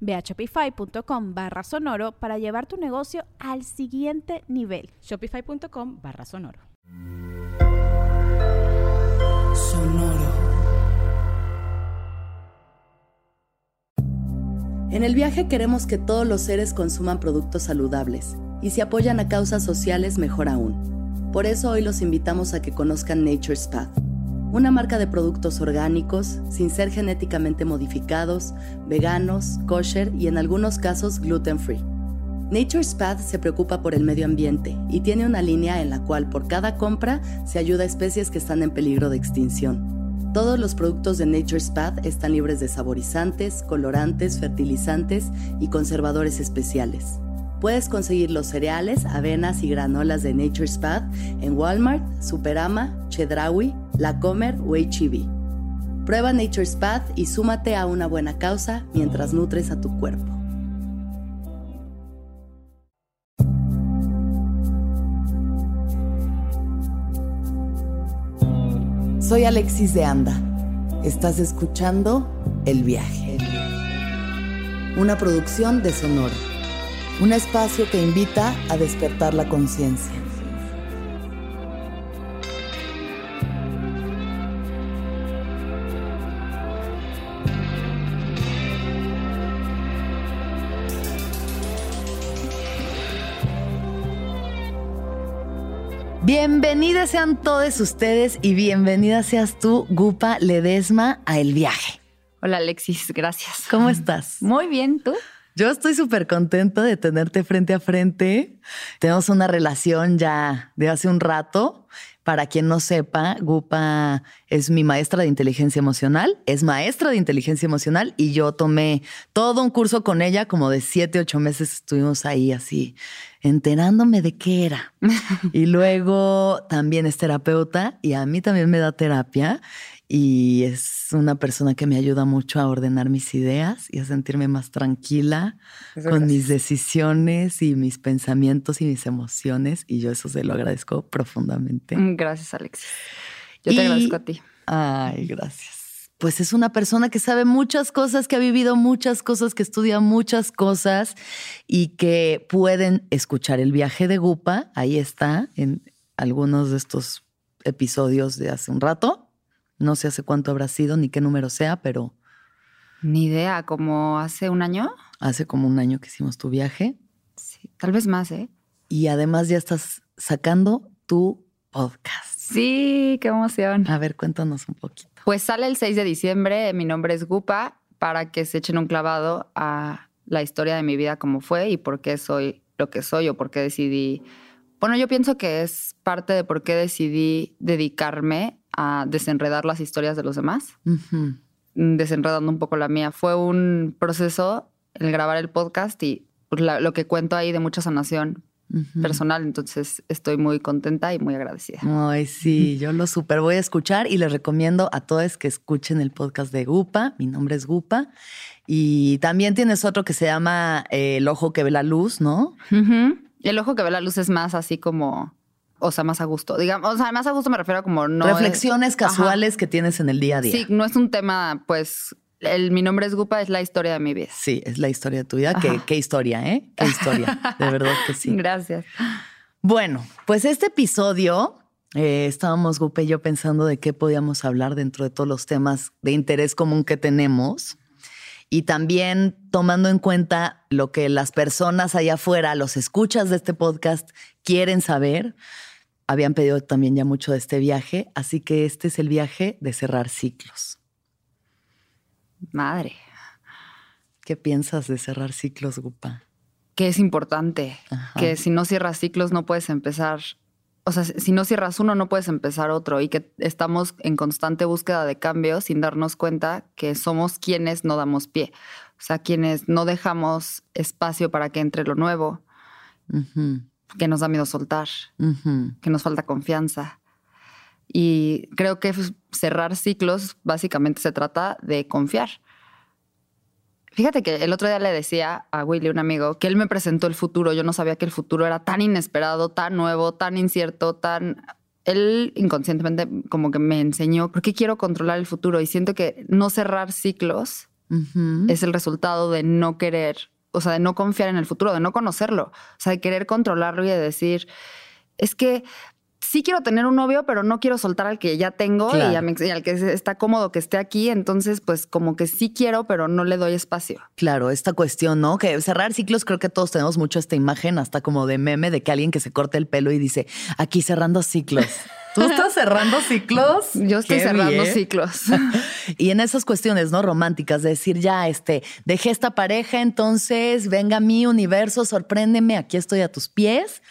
Ve a shopify.com barra sonoro para llevar tu negocio al siguiente nivel. Shopify.com barra sonoro. Sonoro. En el viaje queremos que todos los seres consuman productos saludables y si apoyan a causas sociales mejor aún. Por eso hoy los invitamos a que conozcan Nature's Path una marca de productos orgánicos, sin ser genéticamente modificados, veganos, kosher y en algunos casos gluten free. Nature's Path se preocupa por el medio ambiente y tiene una línea en la cual por cada compra se ayuda a especies que están en peligro de extinción. Todos los productos de Nature's Path están libres de saborizantes, colorantes, fertilizantes y conservadores especiales. Puedes conseguir los cereales, avenas y granolas de Nature's Path en Walmart, Superama, Chedraui, La Comer o HEB. Prueba Nature's Path y súmate a una buena causa mientras nutres a tu cuerpo. Soy Alexis de Anda. Estás escuchando El Viaje. Una producción de Sonora un espacio que invita a despertar la conciencia. Bienvenidas sean todos ustedes y bienvenida seas tú, Gupa Ledesma, a El Viaje. Hola Alexis, gracias. ¿Cómo estás? Muy bien, ¿tú? Yo estoy súper contenta de tenerte frente a frente. Tenemos una relación ya de hace un rato. Para quien no sepa, Gupa es mi maestra de inteligencia emocional, es maestra de inteligencia emocional y yo tomé todo un curso con ella, como de siete, ocho meses estuvimos ahí así, enterándome de qué era. y luego también es terapeuta y a mí también me da terapia y es una persona que me ayuda mucho a ordenar mis ideas y a sentirme más tranquila con mis decisiones y mis pensamientos y mis emociones y yo eso se lo agradezco profundamente. Mm, gracias, Alexis. Yo te agradezco a ti. Ay, gracias. Pues es una persona que sabe muchas cosas, que ha vivido muchas cosas, que estudia muchas cosas y que pueden escuchar el viaje de Gupa. Ahí está en algunos de estos episodios de hace un rato no sé hace cuánto habrá sido ni qué número sea, pero... Ni idea, como hace un año. Hace como un año que hicimos tu viaje. Sí, tal vez más, ¿eh? Y además ya estás sacando tu podcast. Sí, qué emoción. A ver, cuéntanos un poquito. Pues sale el 6 de diciembre, mi nombre es Gupa, para que se echen un clavado a la historia de mi vida, cómo fue y por qué soy lo que soy o por qué decidí. Bueno, yo pienso que es parte de por qué decidí dedicarme a desenredar las historias de los demás, desenredando un poco la mía. Fue un proceso el grabar el podcast y pues, lo que cuento ahí de mucha sanación personal, entonces estoy muy contenta y muy agradecida. Ay, sí, yo lo súper voy a escuchar y les recomiendo a todos que escuchen el podcast de Gupa. Mi nombre es Gupa. Y también tienes otro que se llama eh, El Ojo que ve la luz, ¿no? El Ojo que ve la luz es más así como o sea, más a gusto. Digamos, o sea, más a gusto me refiero a como no. Reflexiones casuales que tienes en el día a día. Sí, no es un tema, pues. El, mi nombre es Gupa, es la historia de mi vida. Sí, es la historia de tu vida. Qué, qué, historia, ¿eh? Qué historia. De verdad que sí. Gracias. Bueno, pues este episodio eh, estábamos, Gupa y yo, pensando de qué podíamos hablar dentro de todos los temas de interés común que tenemos. Y también tomando en cuenta lo que las personas allá afuera, los escuchas de este podcast, quieren saber habían pedido también ya mucho de este viaje, así que este es el viaje de cerrar ciclos. Madre. ¿Qué piensas de cerrar ciclos, Gupa? Que es importante, que si no cierras ciclos no puedes empezar, o sea, si no cierras uno no puedes empezar otro y que estamos en constante búsqueda de cambio sin darnos cuenta que somos quienes no damos pie, o sea, quienes no dejamos espacio para que entre lo nuevo, que nos da miedo soltar, que nos falta confianza. Y creo que cerrar ciclos básicamente se trata de confiar. Fíjate que el otro día le decía a Willy, un amigo, que él me presentó el futuro. Yo no sabía que el futuro era tan inesperado, tan nuevo, tan incierto, tan... Él inconscientemente como que me enseñó por qué quiero controlar el futuro y siento que no cerrar ciclos es el resultado de no querer, o sea, de no confiar en el futuro, de no conocerlo, o sea, de querer controlarlo y de decir, es que sí quiero tener un novio, pero no quiero soltar al que ya tengo y, al que está cómodo que esté aquí. Entonces, pues como que sí quiero, pero no le doy espacio. Claro, esta cuestión, ¿no? Que cerrar ciclos, creo que todos tenemos mucho esta imagen, hasta como de meme, de que alguien que se corta el pelo y dice, aquí cerrando ciclos. ¿Tú estás cerrando ciclos? Yo estoy cerrando ciclos. y en esas cuestiones, ¿no? Románticas, de decir, ya, este, dejé esta pareja, entonces venga mi universo, sorpréndeme, aquí estoy a tus pies.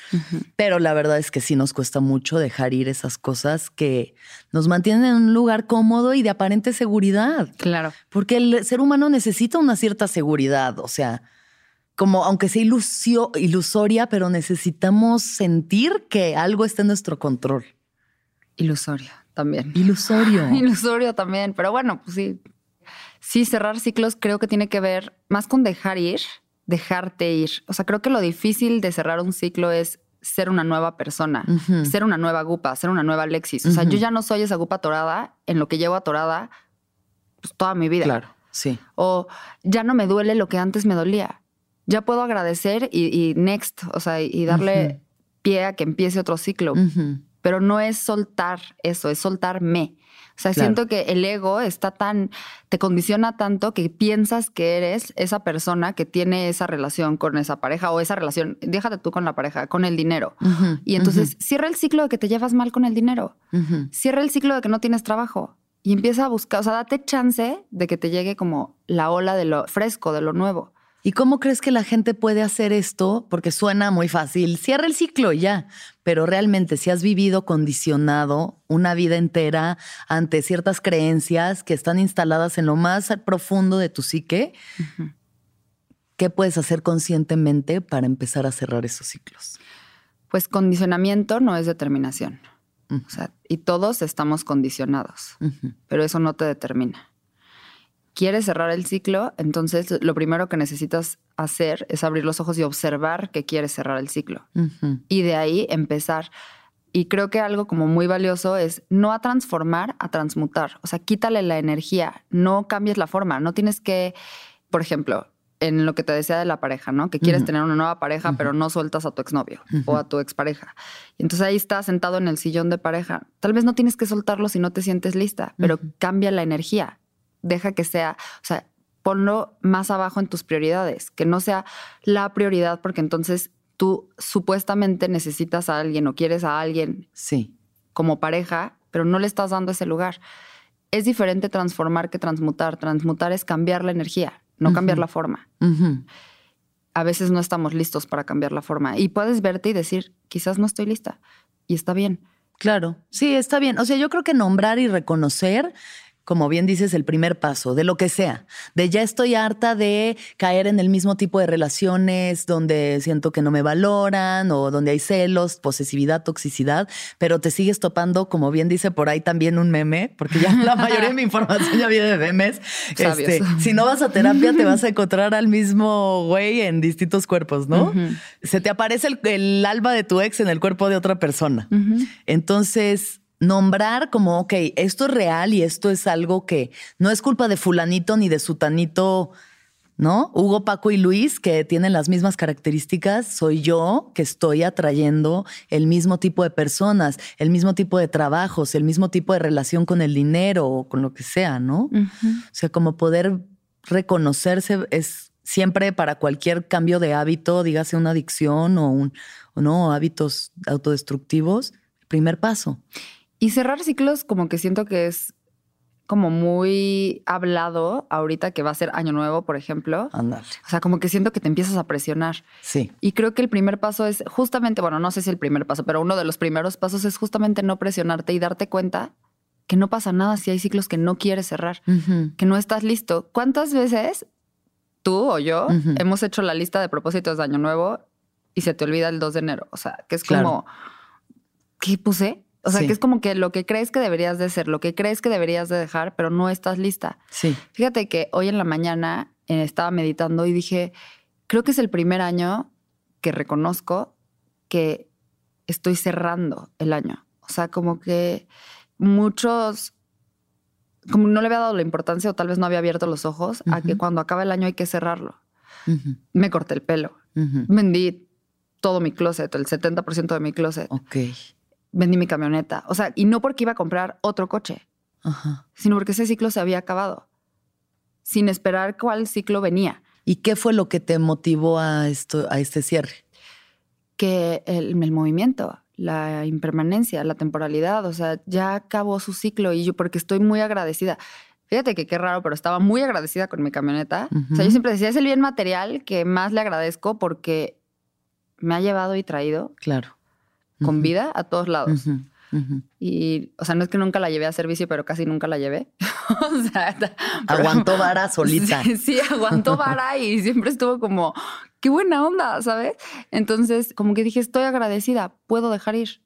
Pero la verdad es que sí nos cuesta mucho dejar ir esas cosas que nos mantienen en un lugar cómodo y de aparente seguridad. Claro. Porque el ser humano necesita una cierta seguridad, o sea, como aunque sea ilusoria, pero necesitamos sentir que algo está en nuestro control. Ilusorio también. Ilusorio. Ilusorio también, pero bueno, pues sí. Sí, cerrar ciclos creo que tiene que ver más con dejar ir, dejarte ir. O sea, creo que lo difícil de cerrar un ciclo es ser una nueva persona, ser una nueva gupa, ser una nueva Alexis. O sea, yo ya no soy esa gupa atorada en lo que llevo atorada pues, toda mi vida. Claro, sí. O ya no me duele lo que antes me dolía. Ya puedo agradecer y, next, o sea, y darle pie a que empiece otro ciclo pero no es soltar eso, es soltarme. O sea, siento que el ego está tan, te condiciona tanto que piensas que eres esa persona que tiene esa relación con esa pareja o esa relación, déjate tú con la pareja, con el dinero. y entonces cierra el ciclo de que te llevas mal con el dinero. Cierra el ciclo de que no tienes trabajo y empieza a buscar, o sea, date chance de que te llegue como la ola de lo fresco, de lo nuevo. ¿Y cómo crees que la gente puede hacer esto? Porque suena muy fácil, cierra el ciclo ya. Pero realmente si has vivido condicionado una vida entera ante ciertas creencias que están instaladas en lo más profundo de tu psique, ¿qué puedes hacer conscientemente para empezar a cerrar esos ciclos? Pues condicionamiento no es determinación. O sea, y todos estamos condicionados, pero eso no te determina quieres cerrar el ciclo, entonces lo primero que necesitas hacer es abrir los ojos y observar que quieres cerrar el ciclo. Y de ahí empezar. Y creo que algo como muy valioso es no a transformar, a transmutar. O sea, quítale la energía, no cambies la forma, no tienes que, por ejemplo, en lo que te decía de la pareja, ¿no? Que quieres tener una nueva pareja, pero no sueltas a tu exnovio o a tu expareja. Y entonces ahí estás sentado en el sillón de pareja. Tal vez no tienes que soltarlo si no te sientes lista, pero cambia la energía deja que sea, o sea, ponlo más abajo en tus prioridades, que no sea la prioridad, porque entonces tú supuestamente necesitas a alguien o quieres a alguien sí. como pareja, pero no le estás dando ese lugar. Es diferente transformar que transmutar. Transmutar es cambiar la energía, no cambiar la forma. A veces no estamos listos para cambiar la forma y puedes verte y decir, quizás no estoy lista y está bien. Claro, sí, está bien. O sea, yo creo que nombrar y reconocer como bien dices, el primer paso, de lo que sea, de ya estoy harta de caer en el mismo tipo de relaciones donde siento que no me valoran o donde hay celos, posesividad, toxicidad, pero te sigues topando, como bien dice por ahí también un meme, porque ya la mayoría de mi información ya viene de memes. Este, si no vas a terapia, te vas a encontrar al mismo güey en distintos cuerpos, ¿no? Se te aparece el, alma de tu ex en el cuerpo de otra persona. Entonces, nombrar como, ok, esto es real y esto es algo que no es culpa de fulanito ni de sutanito, ¿no? Hugo, Paco y Luis, que tienen las mismas características, soy yo que estoy atrayendo el mismo tipo de personas, el mismo tipo de trabajos, el mismo tipo de relación con el dinero o con lo que sea, ¿no? O sea, como poder reconocerse es siempre para cualquier cambio de hábito, dígase una adicción o un o no hábitos autodestructivos, primer paso. Y cerrar ciclos como que siento que es como muy hablado ahorita que va a ser año nuevo, por ejemplo. Ándale. O sea, como que siento que te empiezas a presionar. Sí. Y creo que el primer paso es justamente, bueno, no sé si el primer paso, pero uno de los primeros pasos es justamente no presionarte y darte cuenta que no pasa nada si hay ciclos que no quieres cerrar, que no estás listo. ¿Cuántas veces tú o yo hemos hecho la lista de propósitos de año nuevo y se te olvida el 2 de enero? O sea, que es Claro. como, ¿qué puse? O sea, Sí. que es como que lo que crees que deberías de ser, lo que crees que deberías de dejar, pero no estás lista. Sí. Fíjate que hoy en la mañana eh, estaba meditando y dije, creo que es el primer año que reconozco que estoy cerrando el año. O sea, como que muchos, como no le había dado la importancia o tal vez no había abierto los ojos a que cuando acaba el año hay que cerrarlo. Ujú. Me corté el pelo, Ujú. vendí todo mi closet, el 70% de mi closet, Ok. Vendí mi camioneta. O sea, y no porque iba a comprar otro coche, Ajá. sino porque ese ciclo se había acabado, sin esperar cuál ciclo venía. ¿Y qué fue lo que te motivó a esto, a este cierre? Que el, el movimiento, la impermanencia, la temporalidad, o sea, ya acabó su ciclo y yo porque estoy muy agradecida. Fíjate que qué raro, pero estaba muy agradecida con mi camioneta. O sea, yo siempre decía, es el bien material que más le agradezco porque me ha llevado y traído Claro. Con vida a todos lados. Y, o sea, no es que nunca la llevé a servicio, pero casi nunca la llevé. o sea, pero- Aguantó vara solita. Sí, sí, aguantó vara y siempre estuvo como, qué buena onda, ¿sabes? Entonces, como que dije, estoy agradecida, puedo dejar ir.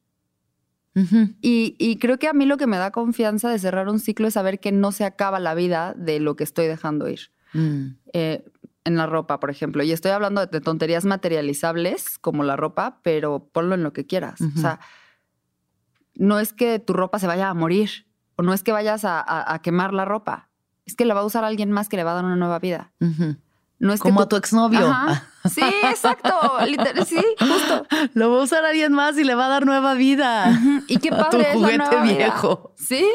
Y, y creo que a mí lo que me da confianza de cerrar un ciclo es saber que no se acaba la vida de lo que estoy dejando ir. Mm. Eh, en la ropa, por ejemplo. Y estoy hablando de tonterías materializables como la ropa, pero ponlo en lo que quieras. O sea, no es que tu ropa se vaya a morir o no es que vayas a, a- a quemar la ropa. Es que la va a usar alguien más que le va a dar una nueva vida. No es que Como tú- a tu exnovio. Ajá. Sí, exacto. Sí, justo. Lo va a usar alguien más y le va a dar nueva vida. Y qué A tu padre es la juguete vida. viejo. Sí,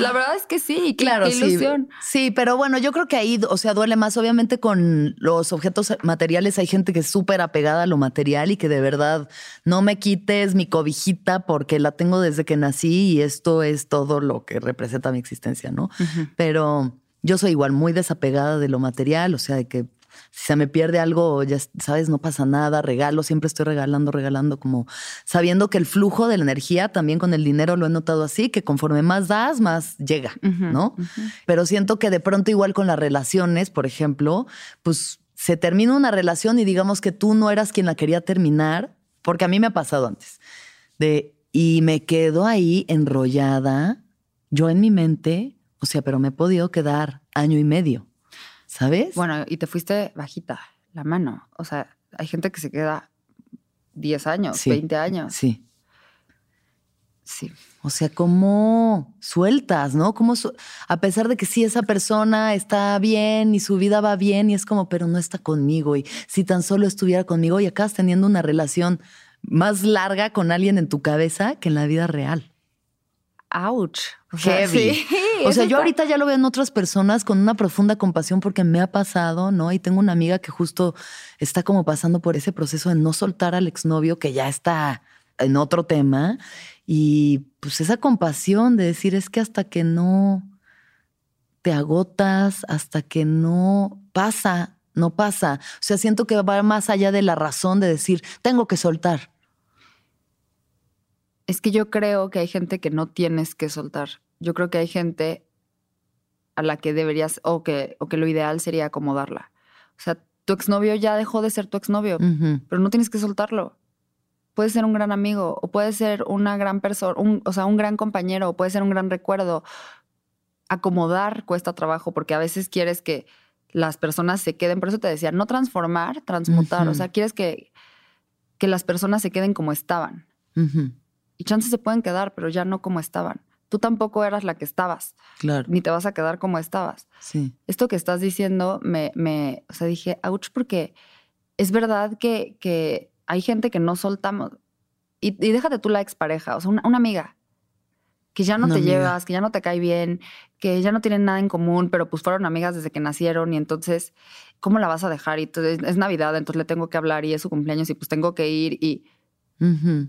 la verdad es que sí. Claro, qué sí. ilusión. Sí, pero bueno, yo creo que ahí, o sea, duele más. Obviamente con los objetos materiales hay gente que es súper apegada a lo material y que de verdad no me quites mi cobijita porque la tengo desde que nací y esto es todo lo que representa mi existencia, ¿no? Pero yo soy igual muy desapegada de lo material, o sea, de que si se me pierde algo, ya sabes, no pasa nada, regalo, siempre estoy regalando, regalando, como sabiendo que el flujo de la energía también con el dinero lo he notado así, que conforme más das, más llega, ¿no? Pero siento que de pronto igual con las relaciones, por ejemplo, pues se termina una relación y digamos que tú no eras quien la quería terminar, porque a mí me ha pasado antes, de, y me quedo ahí enrollada, yo en mi mente, o sea, pero me he podido quedar año y medio, ¿sabes? Bueno, y te fuiste bajita la mano. O sea, hay gente que se queda 10 años, Sí. 20 años. Sí. Sí. O sea, ¿cómo sueltas, no? ¿Cómo su- a pesar de que sí, esa persona está bien y su vida va bien y es como, pero no está conmigo. Y si tan solo estuviera conmigo y acabas teniendo una relación más larga con alguien en tu cabeza que en la vida real. Ouch. O sea, Heavy. sí, o sea, yo ahorita ya lo veo en otras personas con una profunda compasión porque me ha pasado, ¿no? Y tengo una amiga que justo está como pasando por ese proceso de no soltar al exnovio que ya está en otro tema. Y pues esa compasión de decir es que hasta que no te agotas, hasta que no pasa, no pasa. O sea, siento que va más allá de la razón de decir, tengo que soltar. Es que yo creo que hay gente que no tienes que soltar. Yo creo que hay gente a la que deberías, o que, o que lo ideal sería acomodarla. O sea, tu exnovio ya dejó de ser tu exnovio, pero no tienes que soltarlo. Puede ser un gran amigo, o puede ser una gran persona, un- o sea, un gran compañero, o puede ser un gran recuerdo. Acomodar cuesta trabajo porque a veces quieres que las personas se queden. Por eso te decía, no transformar, transmutar. O sea, quieres que, que las personas se queden como estaban. Y chances se pueden quedar, pero ya no como estaban. Tú tampoco eras la que estabas, Claro. ni te vas a quedar como estabas. Sí. Esto que estás diciendo me, me o sea, dije, ouch, porque es verdad que, que hay gente que no soltamos. Y, y déjate tú la expareja, o sea, una, una amiga que ya no Una te amiga. llevas, que ya no te cae bien, que ya no tienen nada en común, pero pues fueron amigas desde que nacieron y entonces, ¿cómo la vas a dejar? Y entonces, es Navidad, entonces le tengo que hablar y es su cumpleaños y pues tengo que ir y Ujú.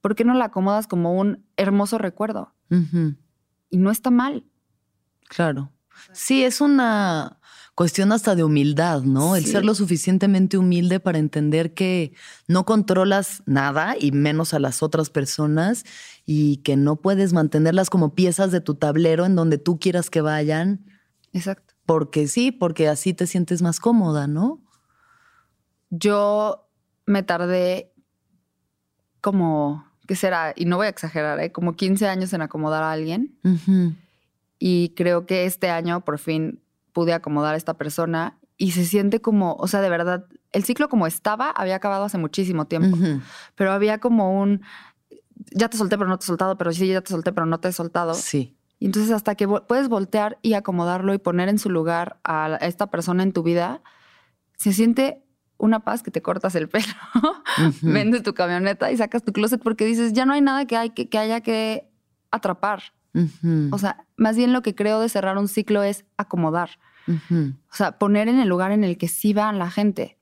¿por qué no la acomodas como un hermoso recuerdo? Y no está mal. Claro. Sí, es una cuestión hasta de humildad, ¿no? El ser lo suficientemente humilde para entender que no controlas nada y menos a las otras personas y que no puedes mantenerlas como piezas de tu tablero en donde tú quieras que vayan, Exacto. porque sí, porque así te sientes más cómoda, ¿no? Yo me tardé como, ¿qué será? Y no voy a exagerar, ¿eh? como 15 años en acomodar a alguien. Y creo que este año por fin pude acomodar a esta persona y se siente como, o sea, de verdad, el ciclo como estaba había acabado hace muchísimo tiempo, pero había como un, ya te solté, pero no te he soltado, pero sí, ya te solté, pero no te he soltado. Sí. Y entonces hasta que vo- puedes voltear y acomodarlo y poner en su lugar a esta persona en tu vida, se siente una paz que te cortas el pelo, vendes tu camioneta y sacas tu closet porque dices, ya no hay nada que, hay que, que haya que atrapar. O sea, más bien lo que creo de cerrar un ciclo es acomodar. O sea, poner en el lugar en el que sí van la gente.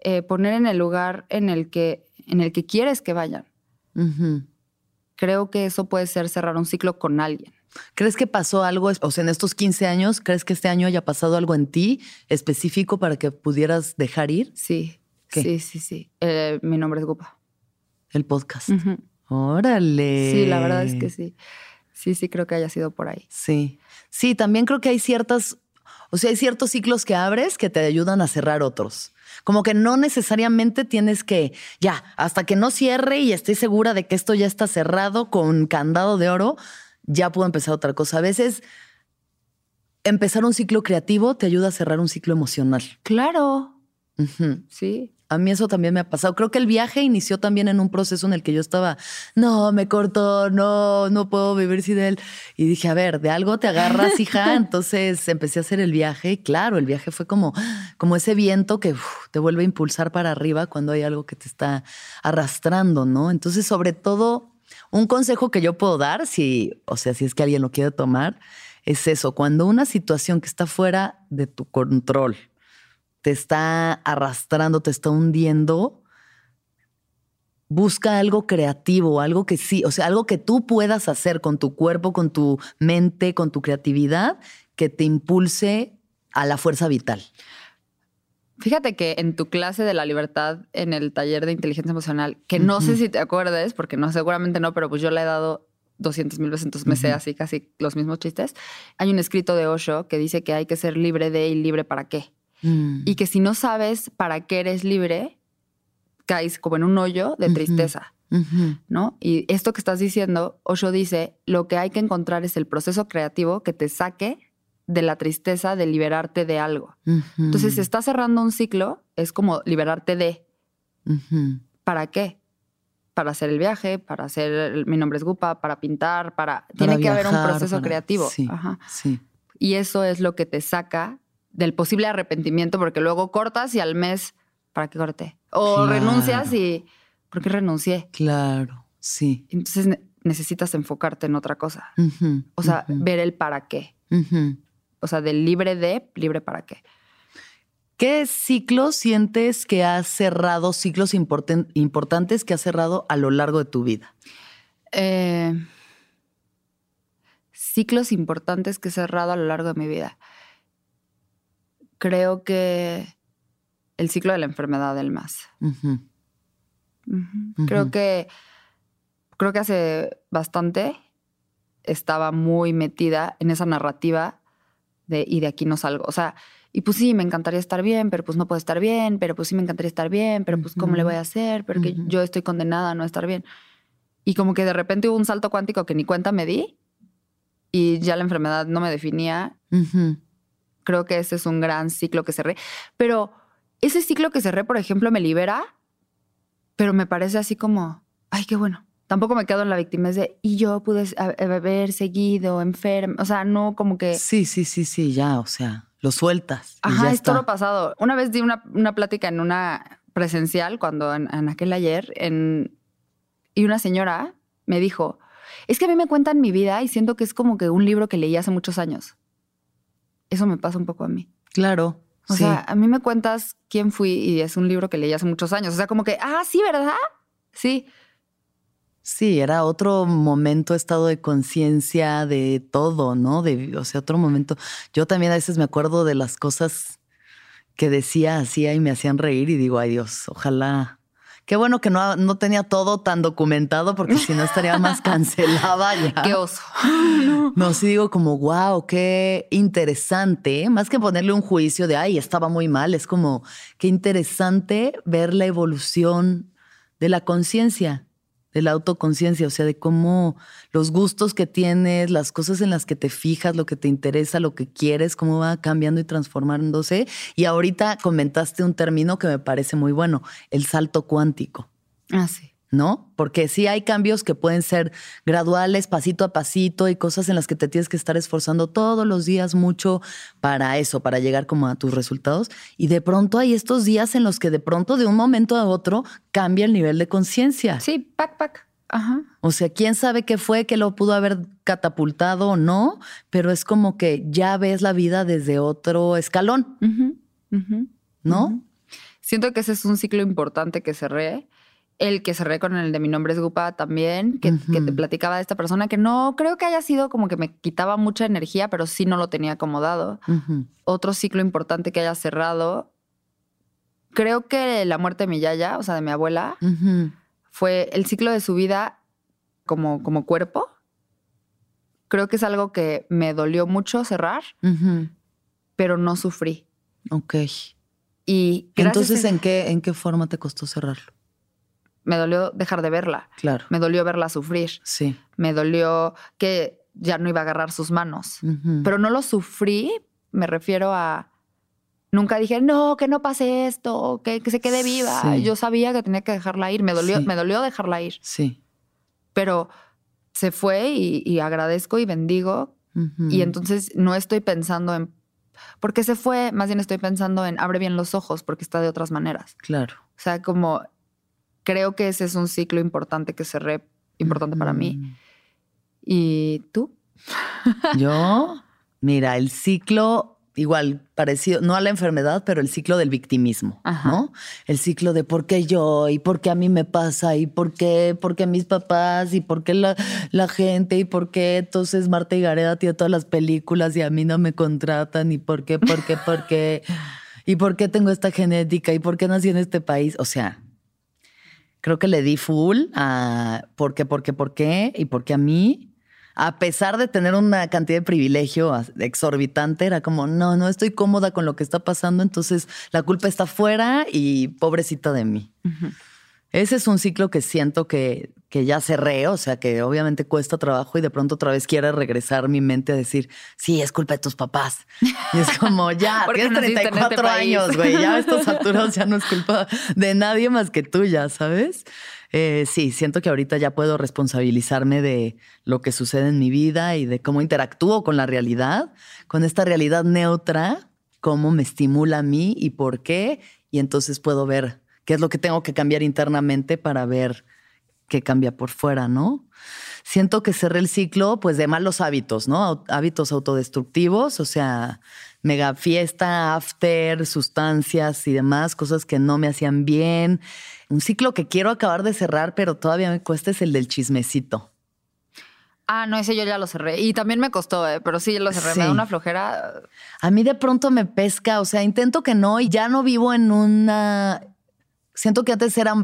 Eh, poner en el lugar en el que, en el que quieres que vayan. Creo que eso puede ser cerrar un ciclo con alguien. ¿Crees que pasó algo, o sea, en estos 15 años, crees que este año haya pasado algo en ti específico para que pudieras dejar ir Sí, ¿Qué? sí, sí, sí. Eh, mi nombre es Gupa. el podcast? Órale. Sí, la verdad es que sí. Sí, sí, creo que haya sido por ahí. Sí. Sí, también creo que hay ciertas, o sea, hay ciertos ciclos que abres que te ayudan a cerrar otros. Como que no necesariamente tienes que, ya, hasta que no cierre y estoy segura de que esto ya está cerrado con candado de oro, ya puedo empezar otra cosa. A veces empezar un ciclo creativo te ayuda a cerrar un ciclo emocional. Claro. Sí. A mí eso también me ha pasado. Creo que el viaje inició también en un proceso en el que yo estaba, no, me cortó, no, no puedo vivir sin él. Y dije, a ver, de algo te agarras, hija. Entonces empecé a hacer el viaje y claro, el viaje fue como, como ese viento que uf, te vuelve a impulsar para arriba cuando hay algo que te está arrastrando, ¿no? Entonces, sobre todo, un consejo que yo puedo dar, si, o sea, si es que alguien lo quiere tomar, es eso, cuando una situación que está fuera de tu control, te está arrastrando, te está hundiendo, busca algo creativo, algo que sí, o sea, algo que tú puedas hacer con tu cuerpo, con tu mente, con tu creatividad, que te impulse a la fuerza vital. Fíjate que en tu clase de la libertad en el taller de inteligencia emocional, que no sé si te acuerdes, porque no, seguramente no, pero pues yo le he dado 200 mil veces, entonces me sé así casi los mismos chistes. Hay un escrito de Osho que dice que hay que ser libre de y libre para qué. Mm. Y que si no sabes para qué eres libre, caes como en un hoyo de tristeza. ¿no? Y esto que estás diciendo, Osho dice, lo que hay que encontrar es el proceso creativo que te saque de la tristeza de liberarte de algo. Entonces, si estás cerrando un ciclo, es como liberarte de. ¿para qué? Para hacer el viaje, para hacer el- mi nombre es Gupa, para pintar, para... Para Tiene que haber un proceso para- creativo. Sí, Ajá. sí. Y eso es lo que te saca del posible arrepentimiento, porque luego cortas y al mes, ¿para qué corté? O Claro. renuncias y, ¿por qué renuncié? Claro, sí. Entonces ne- necesitas enfocarte en otra cosa. O sea, ver el para qué. O sea, del libre de, libre para qué. ¿Qué ciclos sientes que has cerrado, ciclos importen- importantes que has cerrado a lo largo de tu vida? Eh, ciclos importantes que he cerrado a lo largo de mi vida. Creo que el ciclo de la enfermedad del más. Ujú. Ujú. Creo Ujú. que creo que hace bastante estaba muy metida en esa narrativa de y de aquí no salgo. O sea, y pues sí, me encantaría estar bien, pero pues no puedo estar bien, pero pues sí me encantaría estar bien, pero pues cómo le voy a hacer, pero que yo estoy condenada a no estar bien. Y como que de repente hubo un salto cuántico que ni cuenta me di y ya la enfermedad no me definía. Creo que ese es un gran ciclo que cerré. Pero ese ciclo que cerré, por ejemplo, me libera, pero me parece así como, ay, qué bueno. Tampoco me quedo en la víctima de, y yo pude haber seguido enferma. O sea, no como que, Sí, sí, sí, sí, ya, o sea, lo sueltas. ajá, ya es está. todo pasado. Una vez di una, una plática en una presencial, cuando en, en aquel ayer, en, y una señora me dijo, es que a mí me cuentan mi vida y siento que es como que un libro que leí hace muchos años. Eso me pasa un poco a mí. Claro. O sí. sea, a mí me cuentas quién fui y es un libro que leí hace muchos años. O sea, como que, ah, sí, ¿verdad? Sí. Sí, era otro momento, estado de conciencia, de todo, ¿no? De, o sea, otro momento. Yo también a veces me acuerdo de las cosas que decía, hacía y me hacían reír y digo, ay Dios, ojalá. Qué bueno que no, no tenía todo tan documentado porque si no estaría más cancelada ya. Qué oso. No, sí digo como, wow, qué interesante. Más que ponerle un juicio de, ay, estaba muy mal, es como, qué interesante ver la evolución de la conciencia de la autoconciencia, o sea, de cómo los gustos que tienes, las cosas en las que te fijas, lo que te interesa, lo que quieres, cómo va cambiando y transformándose. Y ahorita comentaste un término que me parece muy bueno, el salto cuántico. Ah, sí. ¿No? Porque sí hay cambios que pueden ser graduales, pasito a pasito, y cosas en las que te tienes que estar esforzando todos los días mucho para eso, para llegar como a tus resultados. Y de pronto hay estos días en los que de pronto de un momento a otro cambia el nivel de conciencia. Sí, pac, pac. Ajá. O sea, quién sabe qué fue, que lo pudo haber catapultado o no, pero es como que ya ves la vida desde otro escalón, ¿no? Siento que ese es un ciclo importante que cerré el que cerré con el de mi nombre es Gupa también, que, te platicaba de esta persona que no creo que haya sido como que me quitaba mucha energía, pero sí no lo tenía acomodado. Otro ciclo importante que haya cerrado, creo que la muerte de mi yaya, o sea, de mi abuela, fue el ciclo de su vida como, como cuerpo. Creo que es algo que me dolió mucho cerrar, pero no sufrí. Ok. Y entonces, ¿en qué, ¿en qué forma te costó cerrarlo? Me dolió dejar de verla. Claro. Me dolió verla sufrir. Sí. Me dolió que ya no iba a agarrar sus manos. Pero no lo sufrí, me refiero a... Nunca dije, no, que no pase esto, que, se quede viva. Yo sabía que tenía que dejarla ir. Me dolió, me dolió dejarla ir. Sí. Pero se fue y, agradezco y bendigo. Y entonces no estoy pensando en... Porque se fue, más bien estoy pensando en abre bien los ojos porque está de otras maneras. Claro. O sea, como creo que ese es un ciclo importante que cerré, importante para mí. ¿Y tú? Yo, mira, el ciclo igual parecido, no a la enfermedad, pero el ciclo del victimismo, ¿no? El ciclo de por qué yo y por qué a mí me pasa y por qué, por qué mis papás y por qué la, la, gente y por qué entonces Marta y Gareda tiene todas las películas y a mí no me contratan y por qué, por qué, por qué y por qué tengo esta genética y por qué nací en este país. O sea, creo que le di full a por qué, por qué, por qué y por qué a mí. A pesar de tener una cantidad de privilegio exorbitante, era como, no, no estoy cómoda con lo que está pasando, entonces la culpa está fuera y pobrecita de mí. Ese es un ciclo que siento que, que ya cerré, o sea, que obviamente cuesta trabajo y de pronto otra vez quiere regresar mi mente a decir, sí, es culpa de tus papás. Y es como, ya, tienes 34 este años, güey, ya a estas alturas ya no es culpa de nadie más que tuya, ¿sabes? Eh, sí, siento que ahorita ya puedo responsabilizarme de lo que sucede en mi vida y de cómo interactúo con la realidad, con esta realidad neutra, cómo me estimula a mí y por qué, y entonces puedo ver qué es lo que tengo que cambiar internamente para ver qué cambia por fuera, ¿no? Siento que cerré el ciclo, pues, de malos hábitos, ¿no? Hábitos autodestructivos, o sea, mega fiesta, after, sustancias y demás, cosas que no me hacían bien. Un ciclo que quiero acabar de cerrar, pero todavía me cuesta es el del chismecito. Ah, no, ese yo ya lo cerré. Y también me costó, ¿eh? pero sí lo cerré. Me da una flojera. A mí de pronto me pesca, o sea, intento que no y ya no vivo en una siento que antes era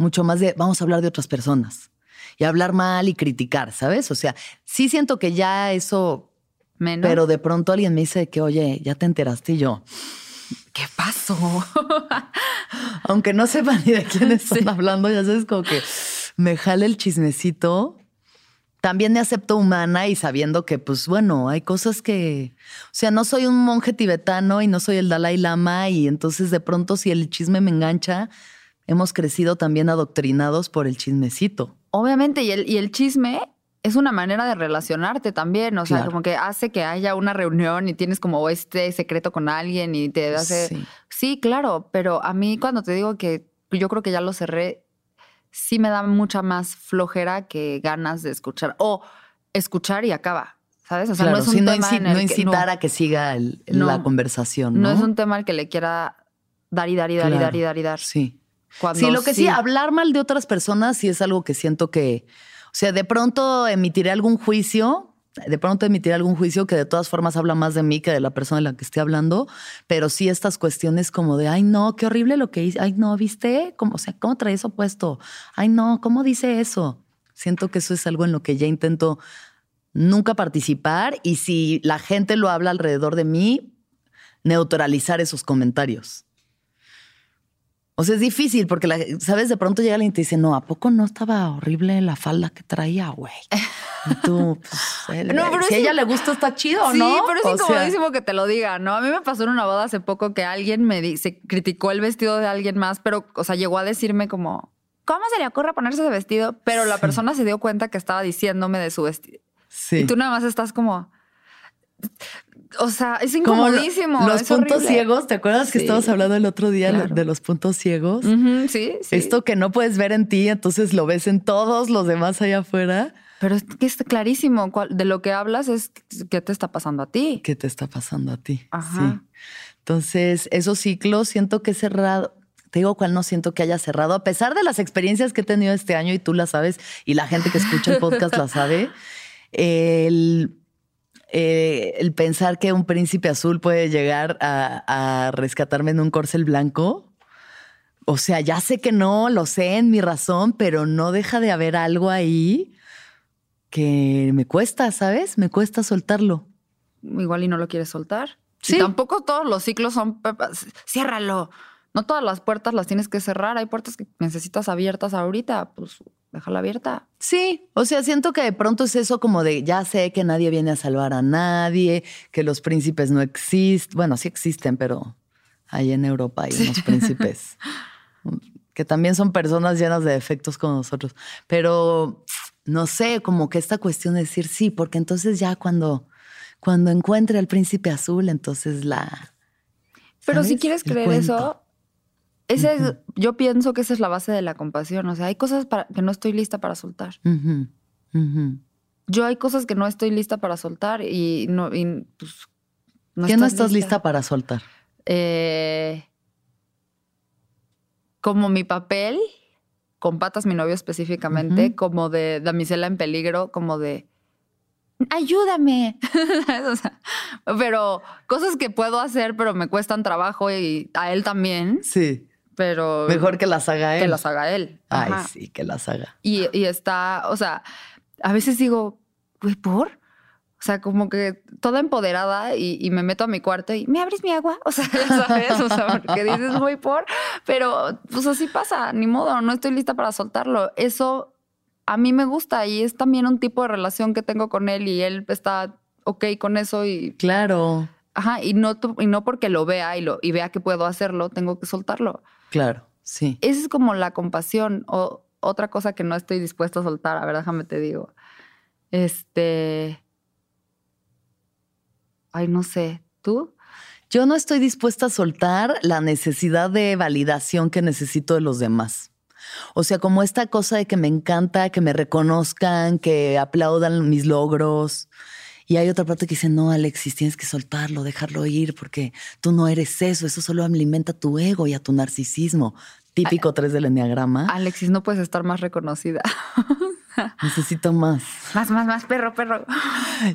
mucho más de vamos a hablar de otras personas y hablar mal y criticar, ¿sabes? O sea, sí siento que ya eso, Menos. pero de pronto alguien me dice que, oye, ya te enteraste y yo, ¿qué pasó? Aunque no sepa ni de quién están hablando, ya sabes, como que me jale el chismecito. También me acepto humana y sabiendo que, pues bueno, hay cosas que, o sea, no soy un monje tibetano y no soy el Dalai Lama y entonces de pronto si el chisme me engancha, hemos crecido también adoctrinados por el chismecito. Obviamente, y el, y el chisme es una manera de relacionarte también, o sea, como que hace que haya una reunión y tienes como este secreto con alguien y te hace... Sí. sí, claro, pero a mí cuando te digo que yo creo que ya lo cerré, sí me da mucha más flojera que ganas de escuchar o escuchar y acaba. ¿Sabes? O sea, no es un tema no, incitar a que siga la conversación. ¿no? no es un tema al que le quiera dar y dar y dar y dar y dar y dar. Sí. Cuando Sí, lo que sí, hablar mal de otras personas sí es algo que siento que, o sea, de pronto emitiré algún juicio, de pronto emitiré algún juicio que de todas formas habla más de mí que de la persona de la que esté hablando, pero sí estas cuestiones como de, ay no, qué horrible lo que hice, ay no, ¿viste? ¿Cómo, o sea, ¿cómo trae eso puesto? Ay no, ¿cómo dice eso? Siento que eso es algo en lo que ya intento nunca participar y si la gente lo habla alrededor de mí, neutralizar esos comentarios. O sea, es difícil porque, la- ¿sabes? De pronto llega alguien y te dice, no, ¿a poco no estaba horrible la falda que traía, güey? Y tú, pues, él- No, pero si a ella le gusta, está chido, Sí, ¿no? pero es O sea, incomodísimo que te lo diga, ¿no? A mí me pasó en una boda hace poco que alguien me di- se criticó el vestido de alguien más, pero, o sea, llegó a decirme como, ¿cómo se le ocurre ponerse ese vestido? Pero la Sí. persona se dio cuenta que estaba diciéndome de su vestido. sí. Y tú nada más estás como, o sea, es Como incomodísimo. los es puntos horrible. ciegos, ¿te acuerdas que estábamos hablando el otro día Claro. de los puntos ciegos? Sí, sí. Esto que no puedes ver en ti, entonces lo ves en todos los demás allá afuera. Pero es que es clarísimo. De lo que hablas es qué te está pasando a ti. ¿Qué te está pasando a ti? Ajá. Sí. Entonces, esos ciclos siento que he cerrado. Te digo cuál no siento que haya cerrado, a pesar de las experiencias que he tenido este año y tú la sabes y la gente que escucha el podcast la sabe. El, eh, el pensar que un príncipe azul puede llegar a, a rescatarme en un corcel blanco. O sea, ya sé que no, lo sé en mi razón, pero no deja de haber algo ahí que me cuesta, ¿sabes? Me cuesta soltarlo. Igual y no lo quieres soltar. Sí. Y tampoco todos los ciclos son. Ciérralo. No todas las puertas las tienes que cerrar. Hay puertas que necesitas abiertas ahorita. Pues déjala abierta. Sí, o sea, siento que de pronto es eso como de ya sé que nadie viene a salvar a nadie, que los príncipes no existen. Bueno, sí existen, pero ahí en Europa hay unos príncipes que también son personas llenas de defectos como nosotros. Pero no sé, como que esta cuestión de decir sí, porque entonces ya cuando, cuando encuentre al príncipe azul, entonces la. Pero si quieres creer eso, ese es- yo pienso que esa es la base de la compasión. O sea, hay cosas para, que no estoy lista para soltar. Yo hay cosas que no estoy lista para soltar y no. y, pues, no ¿Qué no estás lista para soltar? Eh, como mi papel, con patas mi novio específicamente, como de damisela en peligro, como de ayúdame. ¿Sabes? O sea, pero cosas que puedo hacer, pero me cuestan trabajo y a él también, Sí. Pero Mejor que las haga él. que las haga él. Ay, sí, que las haga. Y, y está, o sea, a veces digo, güey, ¿por? O sea, como que toda empoderada y, y me meto a mi cuarto y me abres mi agua. O sea, ¿sabes? O sea, porque dices, güey, por. Pero pues así pasa, ni modo, no estoy lista para soltarlo. Eso a mí me gusta y es también un tipo de relación que tengo con él y él está ok con eso y, Claro, ajá, y no, y no porque lo vea y, lo, y vea que puedo hacerlo, tengo que soltarlo. Claro, sí. Esa es como la compasión o otra cosa que no estoy dispuesta a soltar. A ver, déjame te digo. Este. Ay, no sé. ¿Tú? Yo no estoy dispuesta a soltar la necesidad de validación que necesito de los demás. O sea, como esta cosa de que me encanta que me reconozcan, que aplaudan mis logros. Y hay otra parte que dice, no, Alexis, tienes que soltarlo, dejarlo ir, porque tú no eres eso, eso solo alimenta tu ego y a tu narcisismo. Típico tres del enneagrama. Alexis, no puedes estar más reconocida. Necesito más. Más, más, más, perro, perro.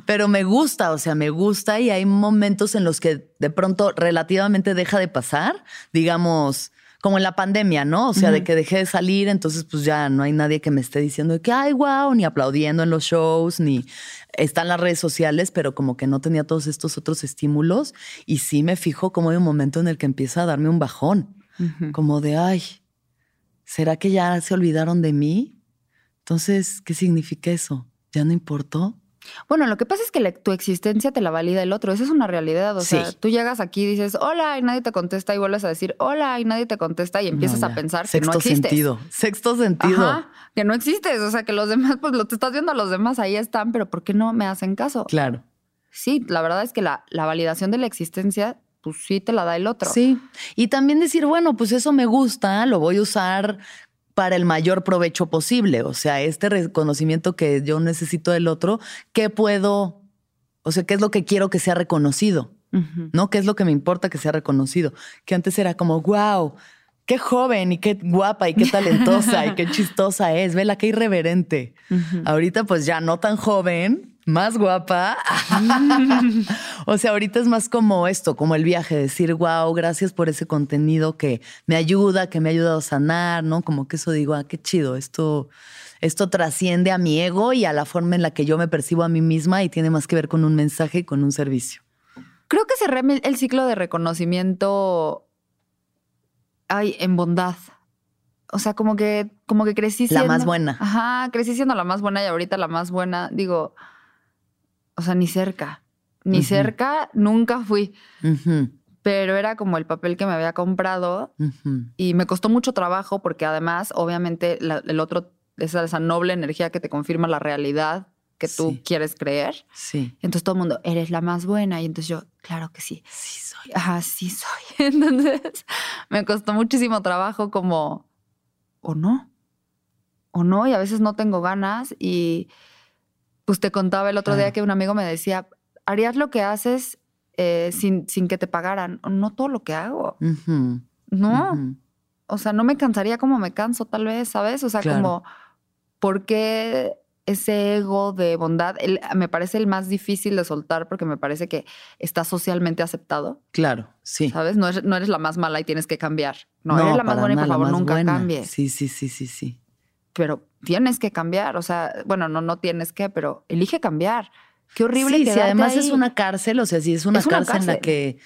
Pero me gusta, o sea, me gusta y hay momentos en los que de pronto relativamente deja de pasar, digamos, como en la pandemia, ¿no? O sea, de que dejé de salir, entonces pues ya no hay nadie que me esté diciendo que, ay, wow, ni aplaudiendo en los shows, ni están las redes sociales, pero como que no tenía todos estos otros estímulos y sí me fijo como hay un momento en el que empieza a darme un bajón, como de, ay, ¿será que ya se olvidaron de mí? Entonces, ¿qué significa eso? ¿Ya no importó? Bueno, lo que pasa es que la- tu existencia te la valida el otro. Esa es una realidad. O Sí. sea, tú llegas aquí y dices hola y nadie te contesta y vuelves a decir hola y nadie te contesta y empiezas No, a pensar que no existes. sentido. Sexto sentido. Ajá, que no existes. O sea, que los demás, pues lo te estás viendo a los demás, ahí están, pero ¿por qué no me hacen caso? Claro. Sí, la verdad es que la, la validación de la existencia, pues sí te la da el otro. Sí. Y también decir, bueno, pues eso me gusta, lo voy a usar para el mayor provecho posible. O sea, este reconocimiento que yo necesito del otro, ¿qué puedo? O sea, ¿qué es lo que quiero que sea reconocido? ¿No? ¿Qué es lo que me importa que sea reconocido? Que antes era como, wow, qué joven y qué guapa y qué talentosa y qué chistosa es. Vela, qué irreverente. Ahorita pues ya no tan joven, más guapa. o sea, ahorita es más como esto, como el viaje, decir, wow, gracias por ese contenido que me ayuda, que me ha ayudado a sanar, ¿no? Como que eso digo, ah, qué chido, esto, esto trasciende a mi ego y a la forma en la que yo me percibo a mí misma y tiene más que ver con un mensaje y con un servicio. Creo que cerré el ciclo de reconocimiento ay, en bondad. O sea, como que, como que crecí siendo. La más buena. Ajá, crecí siendo la más buena y ahorita la más buena. Digo, o sea, ni cerca. Ni cerca nunca fui. Pero era como el papel que me había comprado y me costó mucho trabajo porque además, obviamente, el otro, esa, esa noble energía que te confirma la realidad que tú quieres creer. Sí. Entonces todo el mundo, eres la más buena. Y entonces yo, claro que sí. Sí soy. Ajá, sí soy. Entonces me costó muchísimo trabajo como, o no, o no, y a veces no tengo ganas. Y pues te contaba el otro día que un amigo me decía, harías lo que haces eh, sin, sin que te pagaran. No todo lo que hago. No. O sea, no me cansaría como me canso tal vez, ¿sabes? O sea, como, ¿por qué ese ego de bondad me parece el más difícil de soltar porque me parece que está socialmente aceptado. Claro, sí. ¿Sabes? No eres, no eres la más mala y tienes que cambiar. No, eres la más buena y por favor nunca cambies. Sí, sí, sí, sí, sí. Pero tienes que cambiar. O sea, bueno, no, no tienes que, pero elige cambiar. Qué horrible. Sí, si además es una cárcel, o sea, si es una, cárcel en la que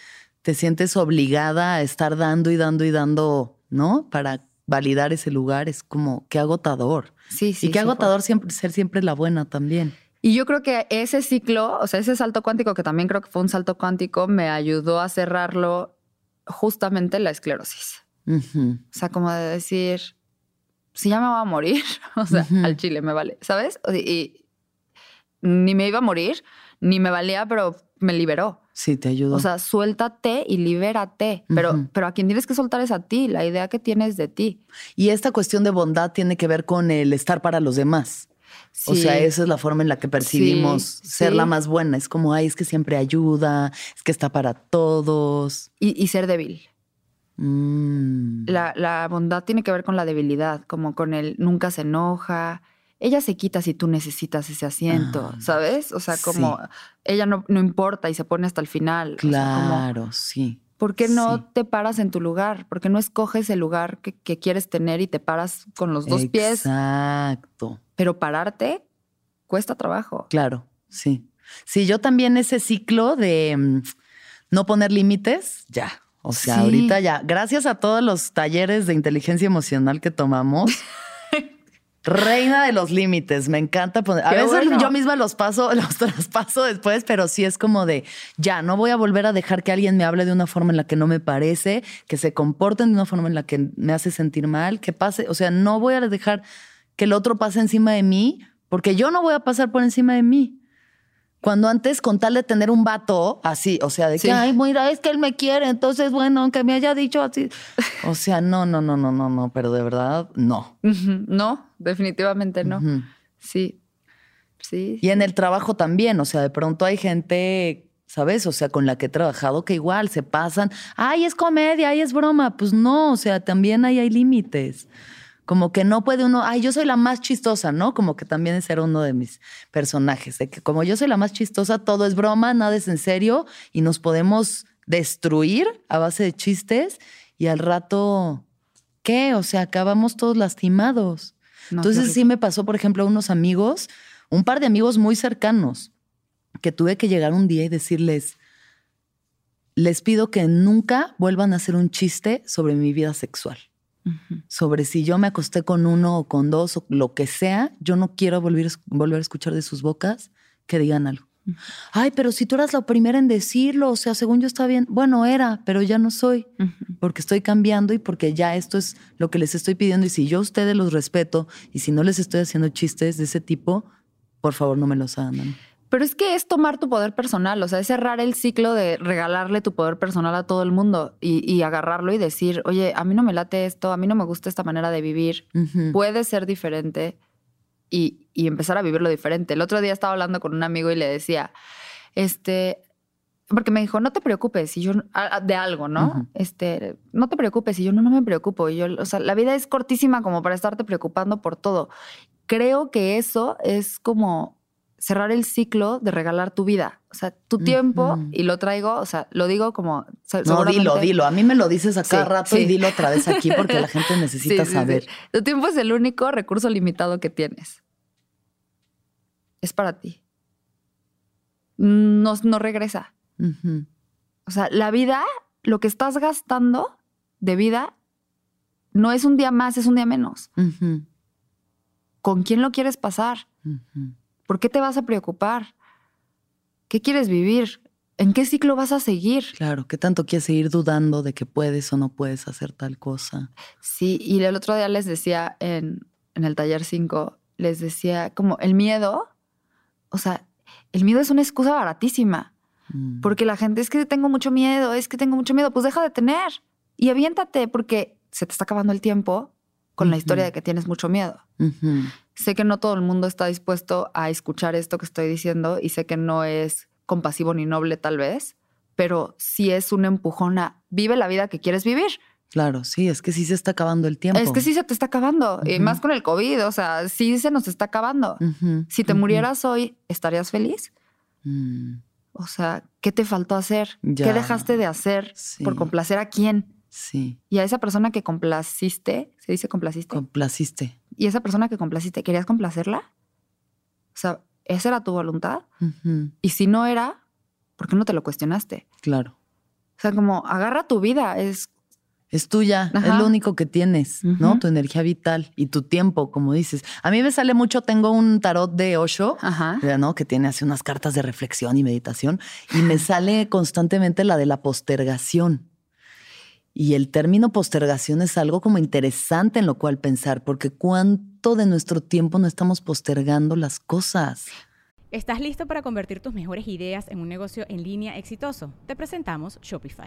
te sientes obligada a estar dando y dando y dando, ¿no? Para validar ese lugar es como qué agotador. Sí, sí. Y qué agotador siempre, ser siempre la buena también. Y yo creo que ese ciclo, o sea, ese salto cuántico, que también creo que fue un salto cuántico, me ayudó a cerrarlo justamente la esclerosis. O sea, como de decir, si ya me voy a morir, o sea, al chile me vale, ¿sabes? Y, ni me iba a morir, ni me valía, pero me liberó. Sí, te ayudó. O sea, suéltate y libérate. Pero, pero a quien tienes que soltar es a ti, la idea que tienes de ti. Y esta cuestión de bondad tiene que ver con el estar para los demás. O sea, esa es la forma en la que percibimos ser la más buena. Es como, ay, es que siempre ayuda, es que está para todos. Y, ser débil. Mm. La, la, bondad tiene que ver con la debilidad, como con el nunca se enoja, ella se quita si tú necesitas ese asiento, ah, ¿sabes? O sea, como ella no, no, importa y se pone hasta el final. Claro, sí. ¿Por qué no te paras en tu lugar? ¿Por qué no escoges el lugar que, quieres tener y te paras con los dos pies? Exacto. Pero pararte cuesta trabajo. Claro, sí. Sí, yo también ese ciclo de mm, no poner límites, ya. O sea, ahorita ya, gracias a todos los talleres de inteligencia emocional que tomamos, Reina de los límites, me encanta poner. A veces yo misma los paso, los traspaso después, pero sí es como de ya, no voy a volver a dejar que alguien me hable de una forma en la que no me parece, que se comporten de una forma en la que me hace sentir mal, que pase, o sea, no voy a dejar que el otro pase encima de mí, porque yo no voy a pasar por encima de mí. Cuando antes, con tal de tener un vato así, o sea, de que, ay, mira, es que él me quiere, entonces, bueno, aunque me haya dicho así. O sea, no, no, no, no, no, no, pero de verdad, no. No, definitivamente no. Sí, sí. Y en el trabajo también, o sea, de pronto hay gente, ¿sabes? O sea, con la que he trabajado que igual se pasan, ay, es comedia, ay, es broma. Pues no, o sea, también ahí hay límites. Como que no puede uno, ay, yo soy la más chistosa, ¿no? Como que también ese era uno de mis personajes, de que como yo soy la más chistosa, todo es broma, nada es en serio y nos podemos destruir a base de chistes y al rato, ¿qué? O sea, acabamos todos lastimados. Entonces sí me pasó, por ejemplo, a unos amigos, un par de amigos muy cercanos, que tuve que llegar un día y decirles, les pido que nunca vuelvan a hacer un chiste sobre mi vida sexual sobre si yo me acosté con uno o con dos o lo que sea, yo no quiero volver, volver a escuchar de sus bocas que digan algo. Ay, pero si tú eras la primera en decirlo, o sea, según yo está bien. Bueno, era, pero ya no soy, porque estoy cambiando y porque ya esto es lo que les estoy pidiendo. Y si yo a ustedes los respeto y si no les estoy haciendo chistes de ese tipo, por favor no me los hagan. Pero es que es tomar tu poder personal, o sea, es cerrar el ciclo de regalarle tu poder personal a todo el mundo y, agarrarlo y decir, oye, a mí no me late esto, a mí no me gusta esta manera de vivir, puede ser diferente y, y, empezar a vivirlo diferente. El otro día estaba hablando con un amigo y le decía, este, porque me dijo, no te preocupes, y yo, de algo, ¿no? Este, no te preocupes, y yo, no, no me preocupo. Y yo, o sea, la vida es cortísima como para estarte preocupando por todo. Creo que eso es como cerrar el ciclo de regalar tu vida. O sea, tu tiempo, y lo traigo, o sea, lo digo como... No, dilo, dilo. A mí me lo dices a cada Sí, rato sí. y dilo otra vez aquí porque la gente necesita Sí, saber. Tu tiempo es el único recurso limitado que tienes. Es para ti. No, no regresa. O sea, la vida, lo que estás gastando de vida, no es un día más, es un día menos. ¿Con quién lo quieres pasar? ¿Por qué te vas a preocupar? ¿Qué quieres vivir? ¿En qué ciclo vas a seguir? Claro, ¿qué tanto quieres seguir dudando de que puedes o no puedes hacer tal cosa? Sí, y el otro día les decía en, en el taller 5, les decía como el miedo, o sea, el miedo es una excusa baratísima, Mm. porque la gente es que tengo mucho miedo, es que tengo mucho miedo, pues deja de tener y aviéntate porque se te está acabando el tiempo con la historia de que tienes mucho miedo. Sé que no todo el mundo está dispuesto a escuchar esto que estoy diciendo y sé que no es compasivo ni noble tal vez, pero sí es un empujón a vive la vida que quieres vivir. Claro, sí, es que sí se está acabando el tiempo. Es que sí se te está acabando, y más con el COVID, o sea, sí se nos está acabando. Si te murieras hoy, ¿estarías feliz? Mm, O sea, ¿qué te faltó hacer? Ya. ¿Qué dejaste de hacer Sí. por complacer a quién? Sí, Y a esa persona que complaciste, ¿se dice complaciste? complaciste. Y esa persona que complaciste, ¿querías complacerla? O sea, ¿esa era tu voluntad? Y si no era, ¿por qué no te lo cuestionaste? Claro. O sea, como agarra tu vida, es Es tuya, es lo único que tienes, ¿no? Tu energía vital y tu tiempo, como dices. A mí me sale mucho, tengo un tarot de Osho, Ajá. ya, ¿no? Que tiene así unas cartas de reflexión y meditación, y me sale constantemente la de la postergación. Y el término postergación es algo como interesante en lo cual pensar, porque cuánto de nuestro tiempo no estamos postergando las cosas. ¿Estás listo para convertir tus mejores ideas en un negocio en línea exitoso? Te presentamos Shopify.